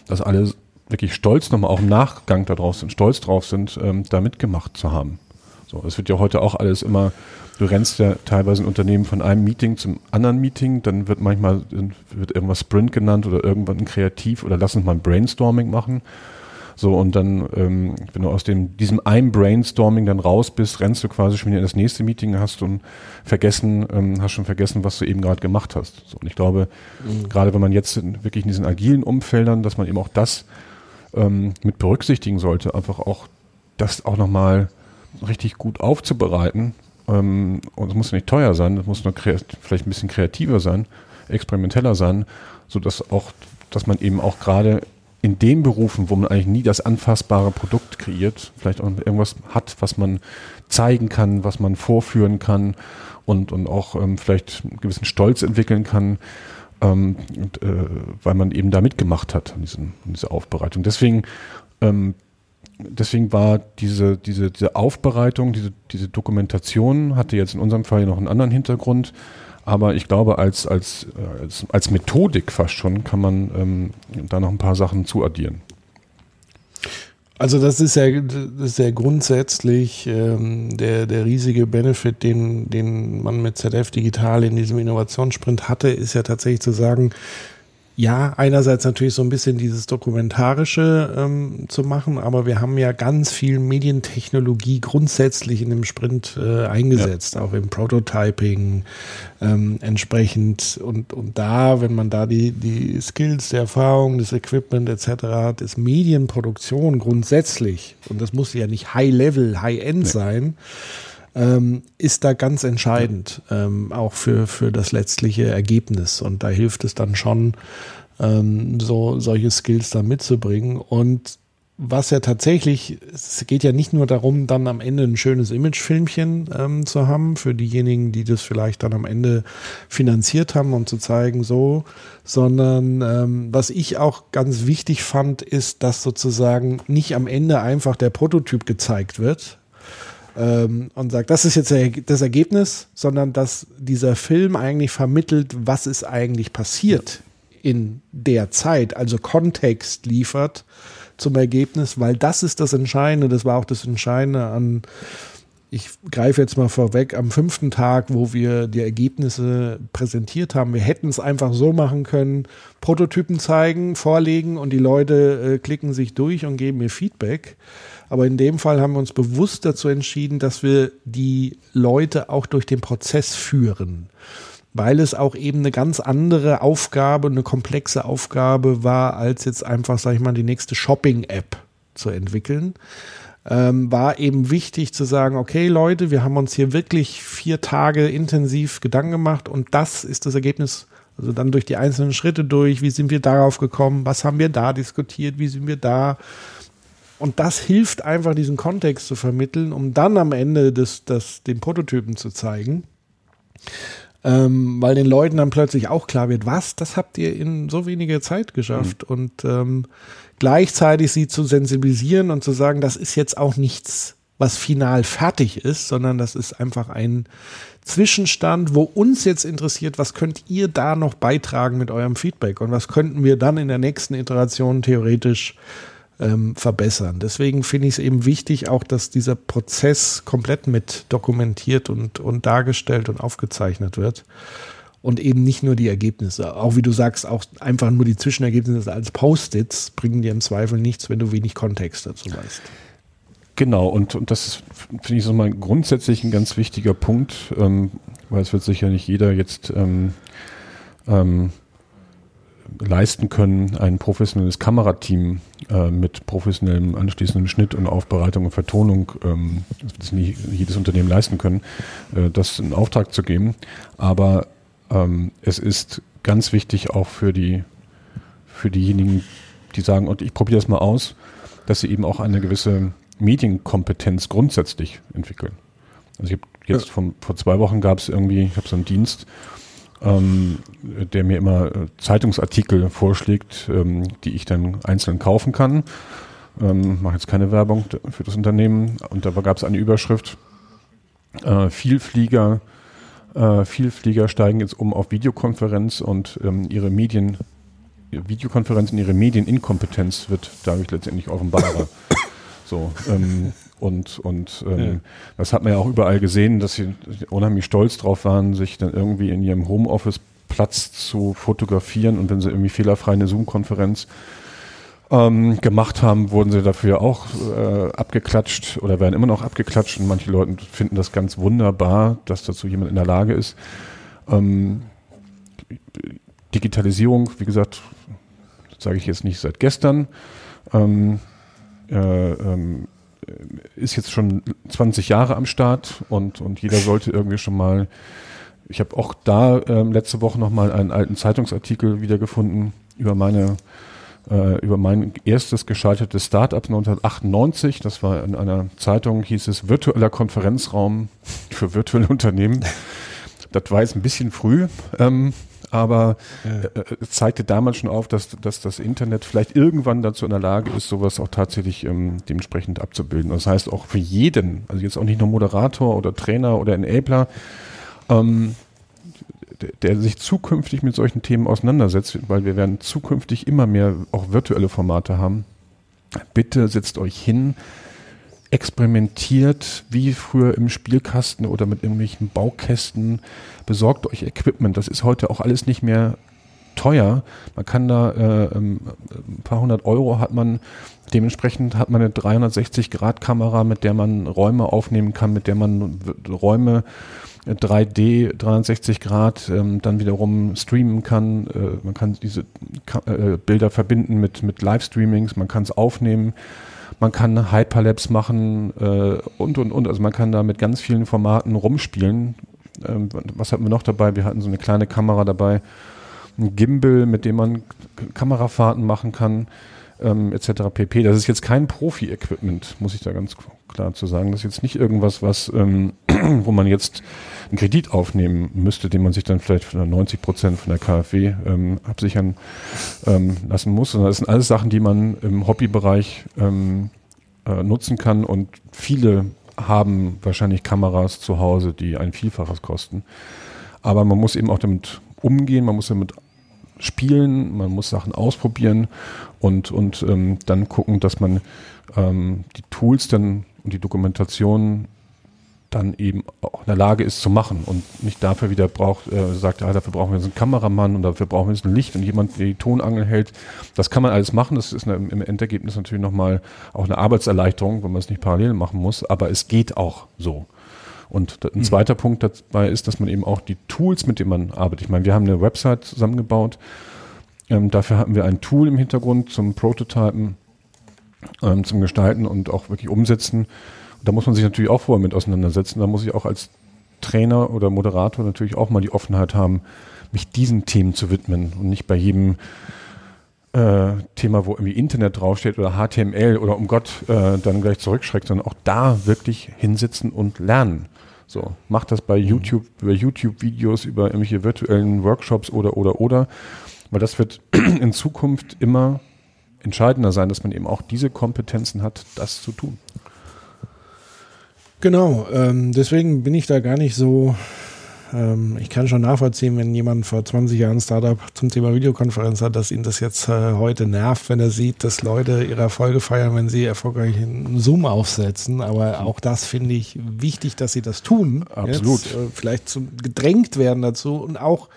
dass alle wirklich stolz nochmal auch im Nachgang darauf sind, stolz drauf sind, ähm, da mitgemacht zu haben. So, es wird ja heute auch alles immer, du rennst ja teilweise ein Unternehmen von einem Meeting zum anderen Meeting, dann wird manchmal wird irgendwas Sprint genannt oder irgendwann ein Kreativ oder lass uns mal ein Brainstorming machen. So, und dann, ähm, wenn du aus dem, diesem einen Brainstorming dann raus bist, rennst du quasi schon wieder in das nächste Meeting, hast du vergessen, ähm, hast schon vergessen, was du eben gerade gemacht hast. So, und ich glaube, gerade wenn man jetzt in, wirklich in diesen agilen Umfeldern, dass man eben auch das ähm, mit berücksichtigen sollte, einfach auch das auch nochmal richtig gut aufzubereiten. Ähm, und es muss nicht teuer sein, es muss nur vielleicht ein bisschen kreativer sein, experimenteller sein, so dass auch, dass man eben auch gerade in den Berufen, wo man eigentlich nie das anfassbare Produkt kreiert, vielleicht auch irgendwas hat, was man zeigen kann, was man vorführen kann und, und auch ähm, vielleicht einen gewissen Stolz entwickeln kann, ähm, und, äh, weil man eben da mitgemacht hat an, diesen, an dieser Aufbereitung. Deswegen, ähm, deswegen war diese, diese, diese Aufbereitung, diese, diese Dokumentation hatte jetzt in unserem Fall noch einen anderen Hintergrund. Aber ich glaube, als, als, äh, als, als Methodik fast schon kann man ähm, da noch ein paar Sachen zuaddieren. Also das ist ja, das ist ja grundsätzlich ähm, der, der riesige Benefit, den, den man mit ZF Digital in diesem Innovationssprint hatte, ist ja tatsächlich zu sagen, ja, einerseits natürlich so ein bisschen dieses Dokumentarische ähm, zu machen, aber wir haben ja ganz viel Medientechnologie grundsätzlich in dem Sprint äh, eingesetzt, ja. auch im Prototyping ähm, entsprechend. Und, und da, wenn man da die, die Skills, die Erfahrung, das Equipment etc. hat, ist Medienproduktion grundsätzlich, und das muss ja nicht High-Level, High-End nee. sein, ähm, ist da ganz entscheidend, ähm, auch für, für das letztliche Ergebnis. Und da hilft es dann schon, ähm, so solche Skills da mitzubringen. Und was ja tatsächlich, es geht ja nicht nur darum, dann am Ende ein schönes Imagefilmchen ähm, zu haben, für diejenigen, die das vielleicht dann am Ende finanziert haben, um zu zeigen, so, sondern ähm, was ich auch ganz wichtig fand, ist, dass sozusagen nicht am Ende einfach der Prototyp gezeigt wird, ähm, und sagt, das ist jetzt das Ergebnis, sondern dass dieser Film eigentlich vermittelt, was ist eigentlich passiert in der Zeit, also Kontext liefert zum Ergebnis, weil das ist das Entscheidende, das war auch das Entscheidende an, ich greife jetzt mal vorweg, am fünften Tag, wo wir die Ergebnisse präsentiert haben. Wir hätten es einfach so machen können, Prototypen zeigen, vorlegen und die Leute äh, klicken sich durch und geben mir Feedback. Aber in dem Fall haben wir uns bewusst dazu entschieden, dass wir die Leute auch durch den Prozess führen. Weil es auch eben eine ganz andere Aufgabe, eine komplexe Aufgabe war, als jetzt einfach, sag ich mal, die nächste Shopping-App zu entwickeln. Ähm, war eben wichtig zu sagen, okay Leute, wir haben uns hier wirklich vier Tage intensiv Gedanken gemacht und das ist das Ergebnis, also dann durch die einzelnen Schritte durch, wie sind wir darauf gekommen, was haben wir da diskutiert, wie sind wir da und das hilft einfach, diesen Kontext zu vermitteln, um dann am Ende des, des, den Prototypen zu zeigen. Ähm, weil den Leuten dann plötzlich auch klar wird, was, das habt ihr in so weniger Zeit geschafft. Mhm. Und ähm, gleichzeitig sie zu sensibilisieren und zu sagen, das ist jetzt auch nichts, was final fertig ist, sondern das ist einfach ein Zwischenstand, wo uns jetzt interessiert, was könnt ihr da noch beitragen mit eurem Feedback und was könnten wir dann in der nächsten Iteration theoretisch ähm, verbessern. Deswegen finde ich es eben wichtig, auch dass dieser Prozess komplett mit dokumentiert und, und dargestellt und aufgezeichnet wird. Und eben nicht nur die Ergebnisse. Auch wie du sagst, auch einfach nur die Zwischenergebnisse als Post-its bringen dir im Zweifel nichts, wenn du wenig Kontext dazu weißt. Genau, und, und das finde ich so mal grundsätzlich ein ganz wichtiger Punkt, ähm, weil es wird sicher nicht jeder jetzt ähm, ähm, leisten können, ein professionelles Kamerateam äh, mit professionellem anschließendem Schnitt und Aufbereitung und Vertonung, ähm, das nicht jedes Unternehmen leisten können, äh, das in Auftrag zu geben. Aber ähm, es ist ganz wichtig auch für die für diejenigen, die sagen, und ich probiere das mal aus, dass sie eben auch eine gewisse Medienkompetenz grundsätzlich entwickeln. Also ich habe jetzt von, vor zwei Wochen gab es irgendwie, ich habe so einen Dienst, ähm, der mir immer äh, Zeitungsartikel vorschlägt, ähm, die ich dann einzeln kaufen kann. Ähm, mache jetzt keine Werbung für das Unternehmen. Und da gab es eine Überschrift, äh, Vielflieger, äh, Vielflieger steigen jetzt um auf Videokonferenz und ähm, ihre Medien, Videokonferenz und ihre Medieninkompetenz wird dadurch letztendlich offenbarer. so, ähm, und, und ähm, ja. das hat man ja auch überall gesehen, dass sie unheimlich stolz drauf waren, sich dann irgendwie in ihrem Homeoffice Platz zu fotografieren und wenn sie irgendwie fehlerfrei eine Zoom-Konferenz ähm, gemacht haben, wurden sie dafür auch äh, abgeklatscht oder werden immer noch abgeklatscht und manche Leute finden das ganz wunderbar, dass dazu jemand in der Lage ist. Ähm, Digitalisierung, wie gesagt, sage ich jetzt nicht seit gestern. Ähm, äh, ähm, ist jetzt schon 20 Jahre am Start und, und jeder sollte irgendwie schon mal, ich habe auch da ähm, letzte Woche nochmal einen alten Zeitungsartikel wiedergefunden über meine äh, über mein erstes gescheitertes Startup 1998. Das war in einer Zeitung, hieß es virtueller Konferenzraum für virtuelle Unternehmen. Das war jetzt ein bisschen früh, ähm, aber ja. äh, zeigte damals schon auf, dass, dass das Internet vielleicht irgendwann dazu in der Lage ist, sowas auch tatsächlich ähm, dementsprechend abzubilden. Das heißt auch für jeden, also jetzt auch nicht nur Moderator oder Trainer oder Enabler, ähm, der sich zukünftig mit solchen Themen auseinandersetzt, weil wir werden zukünftig immer mehr auch virtuelle Formate haben. Bitte setzt euch hin, experimentiert wie früher im Spielkasten oder mit irgendwelchen Baukästen, besorgt euch Equipment. Das ist heute auch alles nicht mehr teuer. Man kann da äh, ähm, ein paar hundert Euro hat man dementsprechend hat man eine 360 Grad Kamera, mit der man Räume aufnehmen kann, mit der man Räume 3D 360 Grad ähm, dann wiederum streamen kann. Äh, man kann diese Ka äh, Bilder verbinden mit, mit Livestreamings, man kann es aufnehmen, man kann Hyperlapse machen äh, und und und. Also man kann da mit ganz vielen Formaten rumspielen. Ähm, was hatten wir noch dabei? Wir hatten so eine kleine Kamera dabei, ein Gimbal, mit dem man Kamerafahrten machen kann ähm, etc. pp. Das ist jetzt kein Profi-Equipment, muss ich da ganz klar zu sagen. Das ist jetzt nicht irgendwas, was, ähm, wo man jetzt einen Kredit aufnehmen müsste, den man sich dann vielleicht von 90 Prozent von der KfW ähm, absichern ähm, lassen muss. Sondern das sind alles Sachen, die man im Hobbybereich ähm, äh, nutzen kann und viele haben wahrscheinlich Kameras zu Hause, die ein Vielfaches kosten. Aber man muss eben auch damit umgehen, man muss damit spielen, man muss Sachen ausprobieren und, und ähm, dann gucken, dass man ähm, die Tools dann und die Dokumentation dann eben auch in der Lage ist zu machen und nicht dafür wieder braucht, äh, sagt, ja, dafür brauchen wir jetzt einen Kameramann und dafür brauchen wir jetzt ein Licht und jemand, der die Tonangel hält. Das kann man alles machen. Das ist eine, im Endergebnis natürlich nochmal auch eine Arbeitserleichterung, wenn man es nicht parallel machen muss, aber es geht auch so. Und ein mhm. zweiter Punkt dabei ist, dass man eben auch die Tools, mit denen man arbeitet. Ich meine, wir haben eine Website zusammengebaut. Ähm, dafür hatten wir ein Tool im Hintergrund zum Prototypen, ähm, zum Gestalten und auch wirklich umsetzen. Da muss man sich natürlich auch vorher mit auseinandersetzen. Da muss ich auch als Trainer oder Moderator natürlich auch mal die Offenheit haben, mich diesen Themen zu widmen und nicht bei jedem äh, Thema, wo irgendwie Internet draufsteht oder HTML oder um Gott äh, dann gleich zurückschreckt, sondern auch da wirklich hinsitzen und lernen. So, macht das bei YouTube, über YouTube-Videos, über irgendwelche virtuellen Workshops oder, oder, oder. Weil das wird in Zukunft immer entscheidender sein, dass man eben auch diese Kompetenzen hat, das zu tun. Genau, ähm, deswegen bin ich da gar nicht so ähm, ich kann schon nachvollziehen, wenn jemand vor 20 Jahren Startup zum Thema Videokonferenz hat, dass ihn das jetzt äh, heute nervt, wenn er sieht, dass Leute ihre Erfolge feiern, wenn sie erfolgreich einen Zoom aufsetzen. Aber auch das finde ich wichtig, dass sie das tun. Absolut. Jetzt, äh, vielleicht zum, gedrängt werden dazu und auch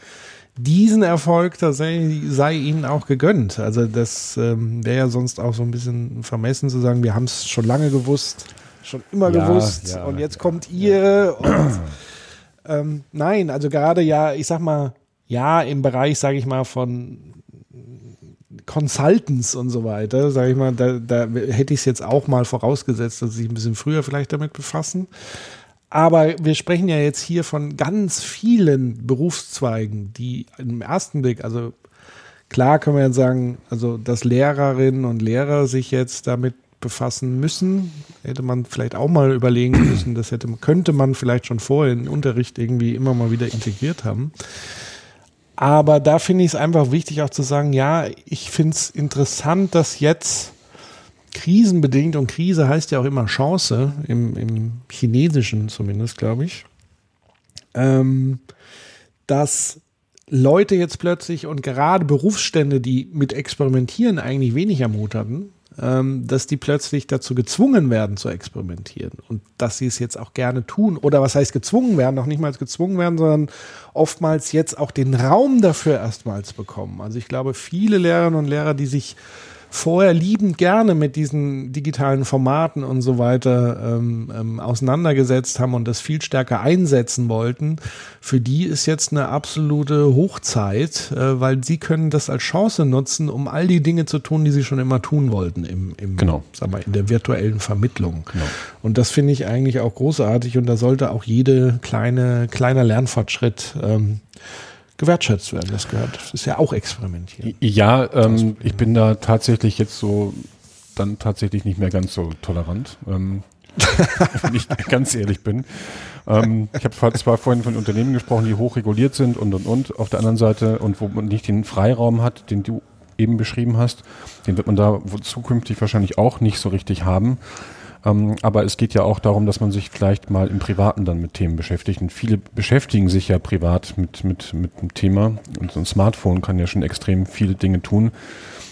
diesen Erfolg tatsächlich sei ihnen auch gegönnt. Also das ähm, wäre ja sonst auch so ein bisschen vermessen zu sagen, wir haben es schon lange gewusst, schon immer ja, gewusst ja, und jetzt kommt ihr und ähm, nein, also gerade ja, ich sag mal, ja, im Bereich, sage ich mal, von Consultants und so weiter, sage ich mal, da, da hätte ich es jetzt auch mal vorausgesetzt, dass sie sich ein bisschen früher vielleicht damit befassen. Aber wir sprechen ja jetzt hier von ganz vielen Berufszweigen, die im ersten Blick, also klar können wir jetzt sagen, also dass Lehrerinnen und Lehrer sich jetzt damit befassen müssen. Hätte man vielleicht auch mal überlegen müssen, das hätte, könnte man vielleicht schon vorher in den Unterricht irgendwie immer mal wieder integriert haben. Aber da finde ich es einfach wichtig auch zu sagen, ja, ich finde es interessant, dass jetzt krisenbedingt, und Krise heißt ja auch immer Chance, im, im Chinesischen zumindest, glaube ich, ähm, dass Leute jetzt plötzlich und gerade Berufsstände, die mit Experimentieren eigentlich wenig am hatten, dass die plötzlich dazu gezwungen werden zu experimentieren und dass sie es jetzt auch gerne tun oder was heißt gezwungen werden, noch nicht mal gezwungen werden, sondern oftmals jetzt auch den Raum dafür erstmals bekommen. Also ich glaube, viele Lehrerinnen und Lehrer, die sich vorher liebend gerne mit diesen digitalen Formaten und so weiter ähm, ähm, auseinandergesetzt haben und das viel stärker einsetzen wollten, für die ist jetzt eine absolute Hochzeit, äh, weil sie können das als Chance nutzen, um all die Dinge zu tun, die sie schon immer tun wollten im, im genau. sag mal, in der virtuellen Vermittlung. Genau. Und das finde ich eigentlich auch großartig und da sollte auch jede kleine kleiner Lernfortschritt ähm, gewertschätzt werden. Das gehört, das ist ja auch experimentieren. Ja, ähm, ich bin da tatsächlich jetzt so dann tatsächlich nicht mehr ganz so tolerant. Ähm, wenn ich ganz ehrlich bin. Ähm, ich habe zwar vorhin von Unternehmen gesprochen, die hochreguliert sind und und und auf der anderen Seite und wo man nicht den Freiraum hat, den du eben beschrieben hast, den wird man da zukünftig wahrscheinlich auch nicht so richtig haben. Ähm, aber es geht ja auch darum, dass man sich vielleicht mal im Privaten dann mit Themen beschäftigt. Und viele beschäftigen sich ja privat mit, mit, mit dem Thema. Und so ein Smartphone kann ja schon extrem viele Dinge tun.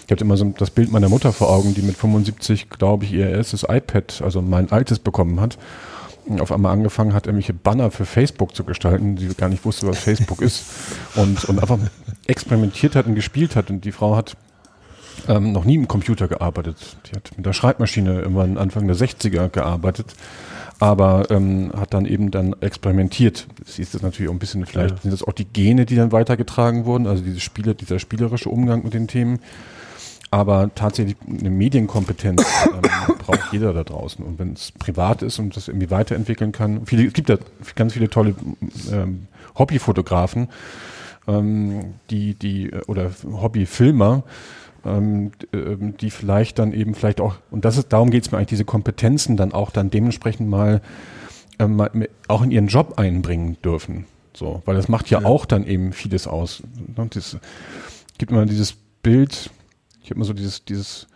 Ich habe immer so das Bild meiner Mutter vor Augen, die mit 75, glaube ich, ihr erstes iPad, also mein altes, bekommen hat. Auf einmal angefangen hat, irgendwelche Banner für Facebook zu gestalten, die gar nicht wusste, was Facebook ist. Und, und einfach experimentiert hat und gespielt hat. Und die Frau hat ähm, noch nie im Computer gearbeitet. Die hat mit der Schreibmaschine irgendwann Anfang der 60er gearbeitet, aber ähm, hat dann eben dann experimentiert. Sie ist das natürlich auch ein bisschen, vielleicht ja. sind das auch die Gene, die dann weitergetragen wurden, also diese Spiele, dieser spielerische Umgang mit den Themen. Aber tatsächlich eine Medienkompetenz ähm, braucht jeder da draußen. Und wenn es privat ist und das irgendwie weiterentwickeln kann, viele, es gibt ja ganz viele tolle ähm, Hobbyfotografen, ähm, die, die, oder Hobbyfilmer, ähm, ähm, die vielleicht dann eben vielleicht auch, und das ist, darum geht es mir eigentlich, diese Kompetenzen dann auch dann dementsprechend mal, ähm, auch in ihren Job einbringen dürfen. So, weil das macht ja, ja. auch dann eben vieles aus. Ne, das gibt immer dieses Bild, ich habe mal so dieses, dieses,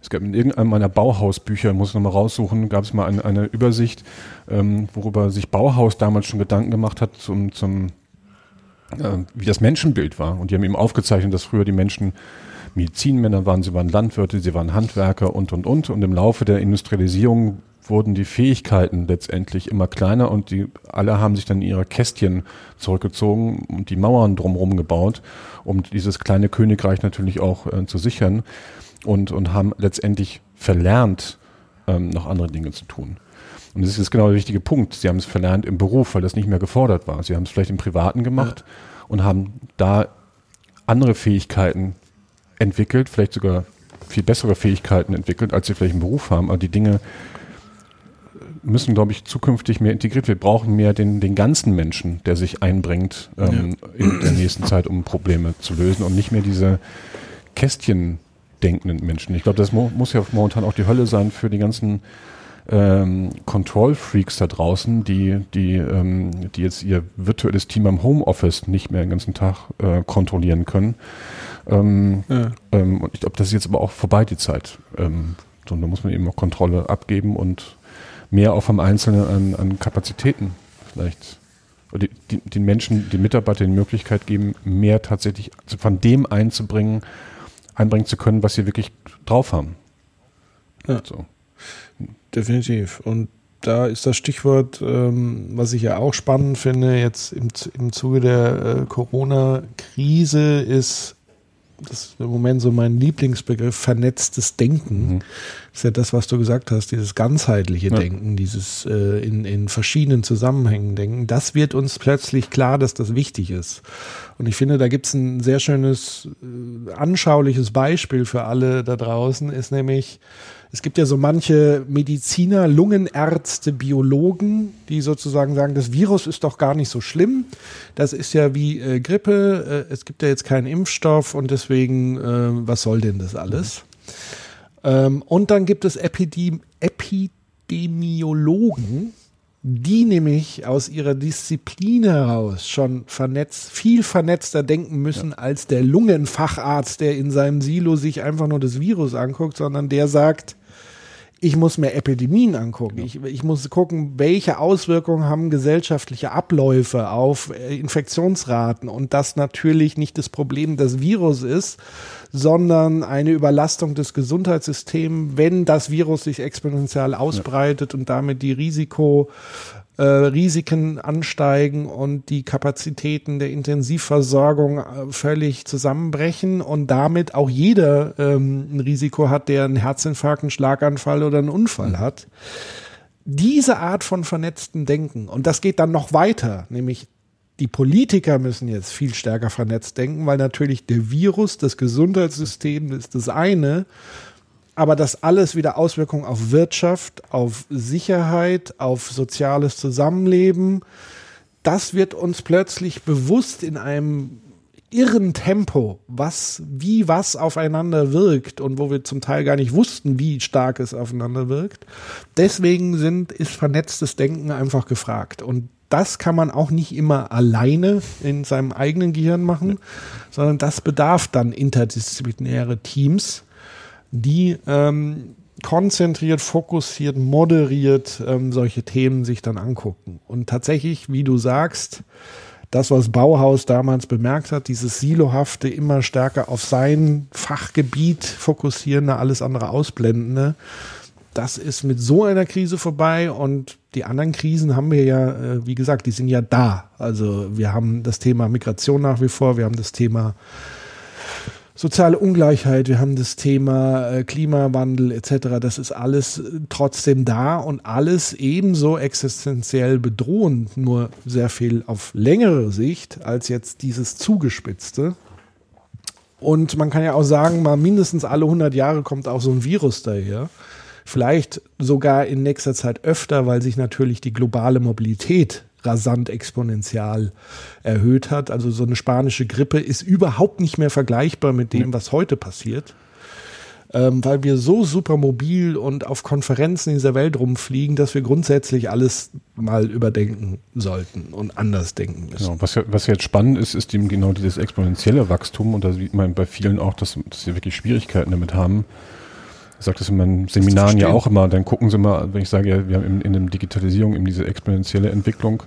es gab in irgendeinem meiner Bauhausbücher, muss ich nochmal raussuchen, gab es mal eine, eine Übersicht, ähm, worüber sich Bauhaus damals schon Gedanken gemacht hat zum, zum äh, wie das Menschenbild war. Und die haben eben aufgezeichnet, dass früher die Menschen Medizinmänner waren, sie waren Landwirte, sie waren Handwerker und, und, und. Und im Laufe der Industrialisierung wurden die Fähigkeiten letztendlich immer kleiner und die alle haben sich dann in ihre Kästchen zurückgezogen und die Mauern drumherum gebaut, um dieses kleine Königreich natürlich auch äh, zu sichern und, und haben letztendlich verlernt, ähm, noch andere Dinge zu tun. Und das ist genau der wichtige Punkt. Sie haben es verlernt im Beruf, weil das nicht mehr gefordert war. Sie haben es vielleicht im Privaten gemacht ja. und haben da andere Fähigkeiten entwickelt, vielleicht sogar viel bessere Fähigkeiten entwickelt, als sie vielleicht im Beruf haben. Aber die Dinge müssen, glaube ich, zukünftig mehr integriert werden. Wir brauchen mehr den, den ganzen Menschen, der sich einbringt ähm, ja. in der nächsten Zeit, um Probleme zu lösen und nicht mehr diese Kästchen denkenden Menschen. Ich glaube, das mo muss ja momentan auch die Hölle sein für die ganzen ähm, Control-Freaks da draußen, die, die, ähm, die jetzt ihr virtuelles Team am Homeoffice nicht mehr den ganzen Tag äh, kontrollieren können. Ähm, ja. ähm, und ich glaube, das ist jetzt aber auch vorbei, die Zeit. Ähm, so, da muss man eben auch Kontrolle abgeben und mehr auch vom Einzelnen an, an Kapazitäten vielleicht die, die, den Menschen, den Mitarbeitern die Möglichkeit geben, mehr tatsächlich von dem einzubringen, einbringen zu können, was sie wirklich drauf haben. Ja. So. Definitiv. Und da ist das Stichwort, ähm, was ich ja auch spannend finde, jetzt im, im Zuge der äh, Corona-Krise, ist das ist im Moment so mein Lieblingsbegriff, vernetztes Denken. Mhm. Das ist ja das, was du gesagt hast, dieses ganzheitliche ja. Denken, dieses äh, in, in verschiedenen Zusammenhängen denken. Das wird uns plötzlich klar, dass das wichtig ist. Und ich finde, da gibt es ein sehr schönes, äh, anschauliches Beispiel für alle da draußen, ist nämlich, es gibt ja so manche Mediziner, Lungenärzte, Biologen, die sozusagen sagen, das Virus ist doch gar nicht so schlimm. Das ist ja wie äh, Grippe. Äh, es gibt ja jetzt keinen Impfstoff und deswegen, äh, was soll denn das alles? Ähm, und dann gibt es Epidem Epidemiologen, die nämlich aus ihrer Disziplin heraus schon vernetzt, viel vernetzter denken müssen ja. als der Lungenfacharzt, der in seinem Silo sich einfach nur das Virus anguckt, sondern der sagt, ich muss mir Epidemien angucken. Ja. Ich, ich, muss gucken, welche Auswirkungen haben gesellschaftliche Abläufe auf äh, Infektionsraten und das natürlich nicht das Problem des Virus ist, sondern eine Überlastung des Gesundheitssystems, wenn das Virus sich exponentiell ausbreitet ja. und damit die Risiko äh, Risiken ansteigen und die Kapazitäten der Intensivversorgung äh, völlig zusammenbrechen und damit auch jeder ähm, ein Risiko hat, der einen Herzinfarkt, einen Schlaganfall oder einen Unfall mhm. hat. Diese Art von vernetzten Denken, und das geht dann noch weiter, nämlich die Politiker müssen jetzt viel stärker vernetzt denken, weil natürlich der Virus, das Gesundheitssystem ist das eine, aber das alles wieder Auswirkungen auf Wirtschaft, auf Sicherheit, auf soziales Zusammenleben, das wird uns plötzlich bewusst in einem irren Tempo, was, wie was aufeinander wirkt und wo wir zum Teil gar nicht wussten, wie stark es aufeinander wirkt. Deswegen sind, ist vernetztes Denken einfach gefragt. Und das kann man auch nicht immer alleine in seinem eigenen Gehirn machen, sondern das bedarf dann interdisziplinäre Teams, die ähm, konzentriert, fokussiert, moderiert ähm, solche Themen sich dann angucken. Und tatsächlich, wie du sagst, das, was Bauhaus damals bemerkt hat, dieses Silohafte immer stärker auf sein Fachgebiet fokussierende, alles andere ausblendende, das ist mit so einer Krise vorbei und die anderen Krisen haben wir ja, äh, wie gesagt, die sind ja da. Also wir haben das Thema Migration nach wie vor, wir haben das Thema soziale Ungleichheit, wir haben das Thema äh, Klimawandel etc. Das ist alles äh, trotzdem da und alles ebenso existenziell bedrohend, nur sehr viel auf längere Sicht als jetzt dieses zugespitzte. Und man kann ja auch sagen, mal mindestens alle 100 Jahre kommt auch so ein Virus daher. Vielleicht sogar in nächster Zeit öfter, weil sich natürlich die globale Mobilität rasant exponentiell erhöht hat. Also so eine spanische Grippe ist überhaupt nicht mehr vergleichbar mit dem, was heute passiert. Ähm, weil wir so super mobil und auf Konferenzen in dieser Welt rumfliegen, dass wir grundsätzlich alles mal überdenken sollten und anders denken müssen. Genau, was, ja, was jetzt spannend ist, ist eben genau dieses exponentielle Wachstum und da sieht man bei vielen auch, dass, dass sie wirklich Schwierigkeiten damit haben, ich sage das in meinen Seminaren ja auch immer, dann gucken Sie mal, wenn ich sage, ja, wir haben in, in der Digitalisierung eben diese exponentielle Entwicklung,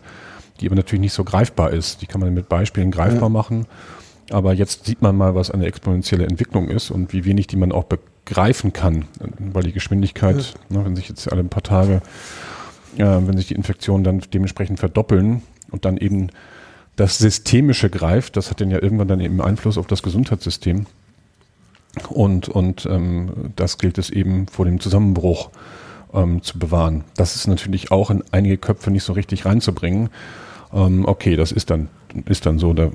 die aber natürlich nicht so greifbar ist. Die kann man mit Beispielen greifbar ja. machen. Aber jetzt sieht man mal, was eine exponentielle Entwicklung ist und wie wenig die man auch begreifen kann, weil die Geschwindigkeit, ja. ne, wenn sich jetzt alle ein paar Tage, äh, wenn sich die Infektionen dann dementsprechend verdoppeln und dann eben das Systemische greift, das hat dann ja irgendwann dann eben Einfluss auf das Gesundheitssystem. Und, und ähm, das gilt es eben vor dem Zusammenbruch ähm, zu bewahren. Das ist natürlich auch in einige Köpfe nicht so richtig reinzubringen. Ähm, okay, das ist dann, ist dann so. Da,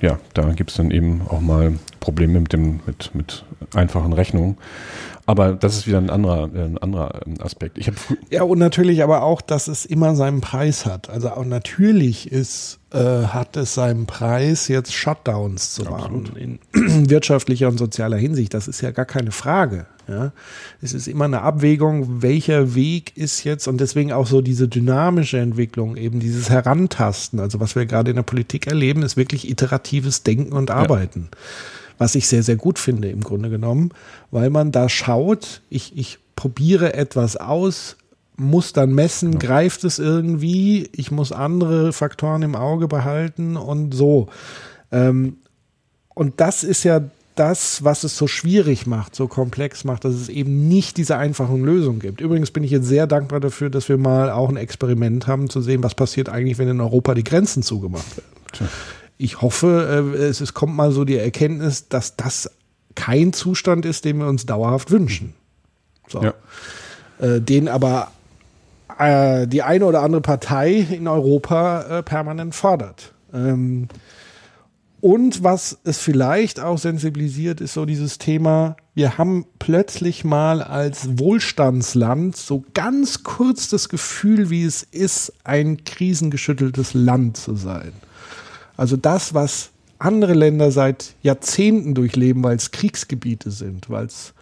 ja, da gibt es dann eben auch mal Probleme mit dem, mit, mit einfachen Rechnungen. Aber das ist wieder ein anderer, ein anderer ähm, Aspekt. Ich ja, und natürlich aber auch, dass es immer seinen Preis hat. Also auch natürlich ist, äh, hat es seinen Preis, jetzt Shutdowns zu machen in wirtschaftlicher und sozialer Hinsicht. Das ist ja gar keine Frage. Ja, es ist immer eine Abwägung, welcher Weg ist jetzt und deswegen auch so diese dynamische Entwicklung, eben dieses Herantasten. Also was wir gerade in der Politik erleben, ist wirklich iteratives Denken und Arbeiten. Ja was ich sehr, sehr gut finde im Grunde genommen, weil man da schaut, ich, ich probiere etwas aus, muss dann messen, ja. greift es irgendwie, ich muss andere Faktoren im Auge behalten und so. Ähm, und das ist ja das, was es so schwierig macht, so komplex macht, dass es eben nicht diese einfachen Lösungen gibt. Übrigens bin ich jetzt sehr dankbar dafür, dass wir mal auch ein Experiment haben, zu sehen, was passiert eigentlich, wenn in Europa die Grenzen zugemacht werden. Tja ich hoffe, äh, es, es kommt mal so die Erkenntnis, dass das kein Zustand ist, den wir uns dauerhaft wünschen. So. Ja. Äh, den aber äh, die eine oder andere Partei in Europa äh, permanent fordert. Ähm, und was es vielleicht auch sensibilisiert, ist so dieses Thema, wir haben plötzlich mal als Wohlstandsland so ganz kurz das Gefühl, wie es ist, ein krisengeschütteltes Land zu sein. Also das, was andere Länder seit Jahrzehnten durchleben, weil es Kriegsgebiete sind, weil es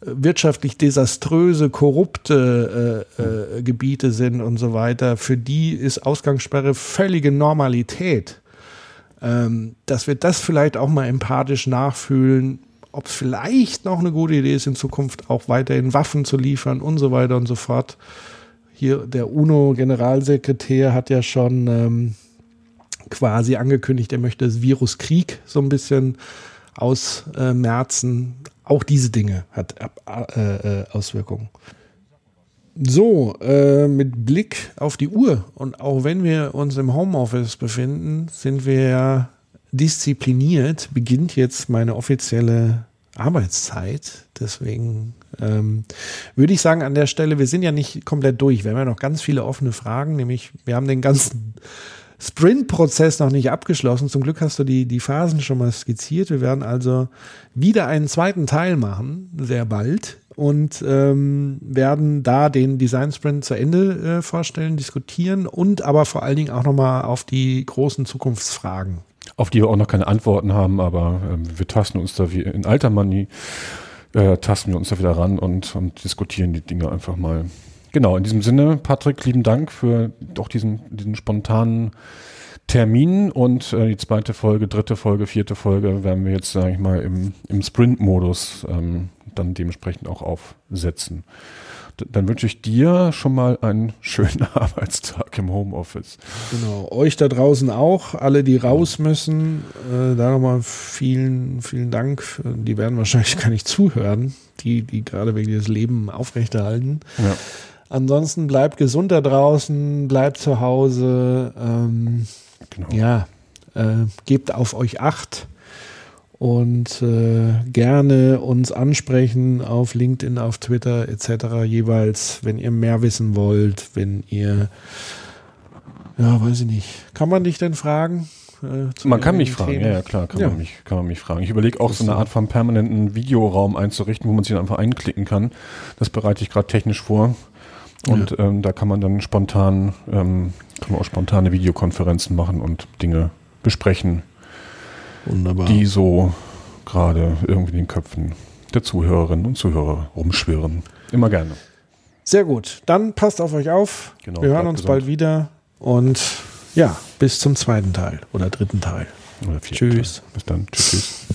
äh, wirtschaftlich desaströse, korrupte äh, äh, Gebiete sind und so weiter, für die ist Ausgangssperre völlige Normalität. Ähm, dass wir das vielleicht auch mal empathisch nachfühlen, ob es vielleicht noch eine gute Idee ist, in Zukunft auch weiterhin Waffen zu liefern und so weiter und so fort. Hier der UNO-Generalsekretär hat ja schon ähm, quasi angekündigt, er möchte das Virus Krieg so ein bisschen ausmerzen. Auch diese Dinge hat äh, äh, Auswirkungen. So, äh, mit Blick auf die Uhr und auch wenn wir uns im Homeoffice befinden, sind wir ja diszipliniert, beginnt jetzt meine offizielle Arbeitszeit. Deswegen ähm, würde ich sagen, an der Stelle, wir sind ja nicht komplett durch. Wir haben ja noch ganz viele offene Fragen, nämlich wir haben den ganzen Sprint-Prozess noch nicht abgeschlossen. Zum Glück hast du die, die Phasen schon mal skizziert. Wir werden also wieder einen zweiten Teil machen, sehr bald, und ähm, werden da den Design Sprint zu Ende äh, vorstellen, diskutieren und aber vor allen Dingen auch nochmal auf die großen Zukunftsfragen auf die wir auch noch keine Antworten haben, aber ähm, wir tasten uns da wie in alter Manie, äh, tasten wir uns da wieder ran und, und diskutieren die Dinge einfach mal. Genau, in diesem Sinne, Patrick, lieben Dank für doch diesen, diesen spontanen Termin und äh, die zweite Folge, dritte Folge, vierte Folge werden wir jetzt, sage ich mal, im, im Sprint-Modus ähm, dann dementsprechend auch aufsetzen. D dann wünsche ich dir schon mal einen schönen Arbeitstag im Homeoffice. Genau, euch da draußen auch, alle, die raus müssen, äh, da nochmal vielen, vielen Dank. Die werden wahrscheinlich gar nicht zuhören, die, die gerade wegen des Leben aufrechterhalten. Ja. Ansonsten bleibt gesund da draußen, bleibt zu Hause. Ähm, Genau. ja, äh, gebt auf euch acht und äh, gerne uns ansprechen auf LinkedIn, auf Twitter etc. jeweils, wenn ihr mehr wissen wollt, wenn ihr, ja, weiß ich nicht, kann man dich denn fragen? Äh, Man kann mich irgendwelchen fragen, Themen? ja, ja klar, kann, Ja. Man mich, kann man mich fragen. Ich überlege auch so eine Art von permanenten Videoraum einzurichten, wo man sich dann einfach einklicken kann. Das bereite ich gerade technisch vor. Und ähm, da kann man dann spontan, ähm, kann man auch spontane Videokonferenzen machen und Dinge besprechen, Wunderbar. die so gerade irgendwie in den Köpfen der Zuhörerinnen und Zuhörer rumschwirren. Immer gerne. Sehr gut. Dann passt auf euch auf. Genau, Wir hören uns gesund. bald wieder und ja, bis zum zweiten Teil oder dritten Teil. Oder Tschüss. Teil. Bis dann. Tschüss. tschüss.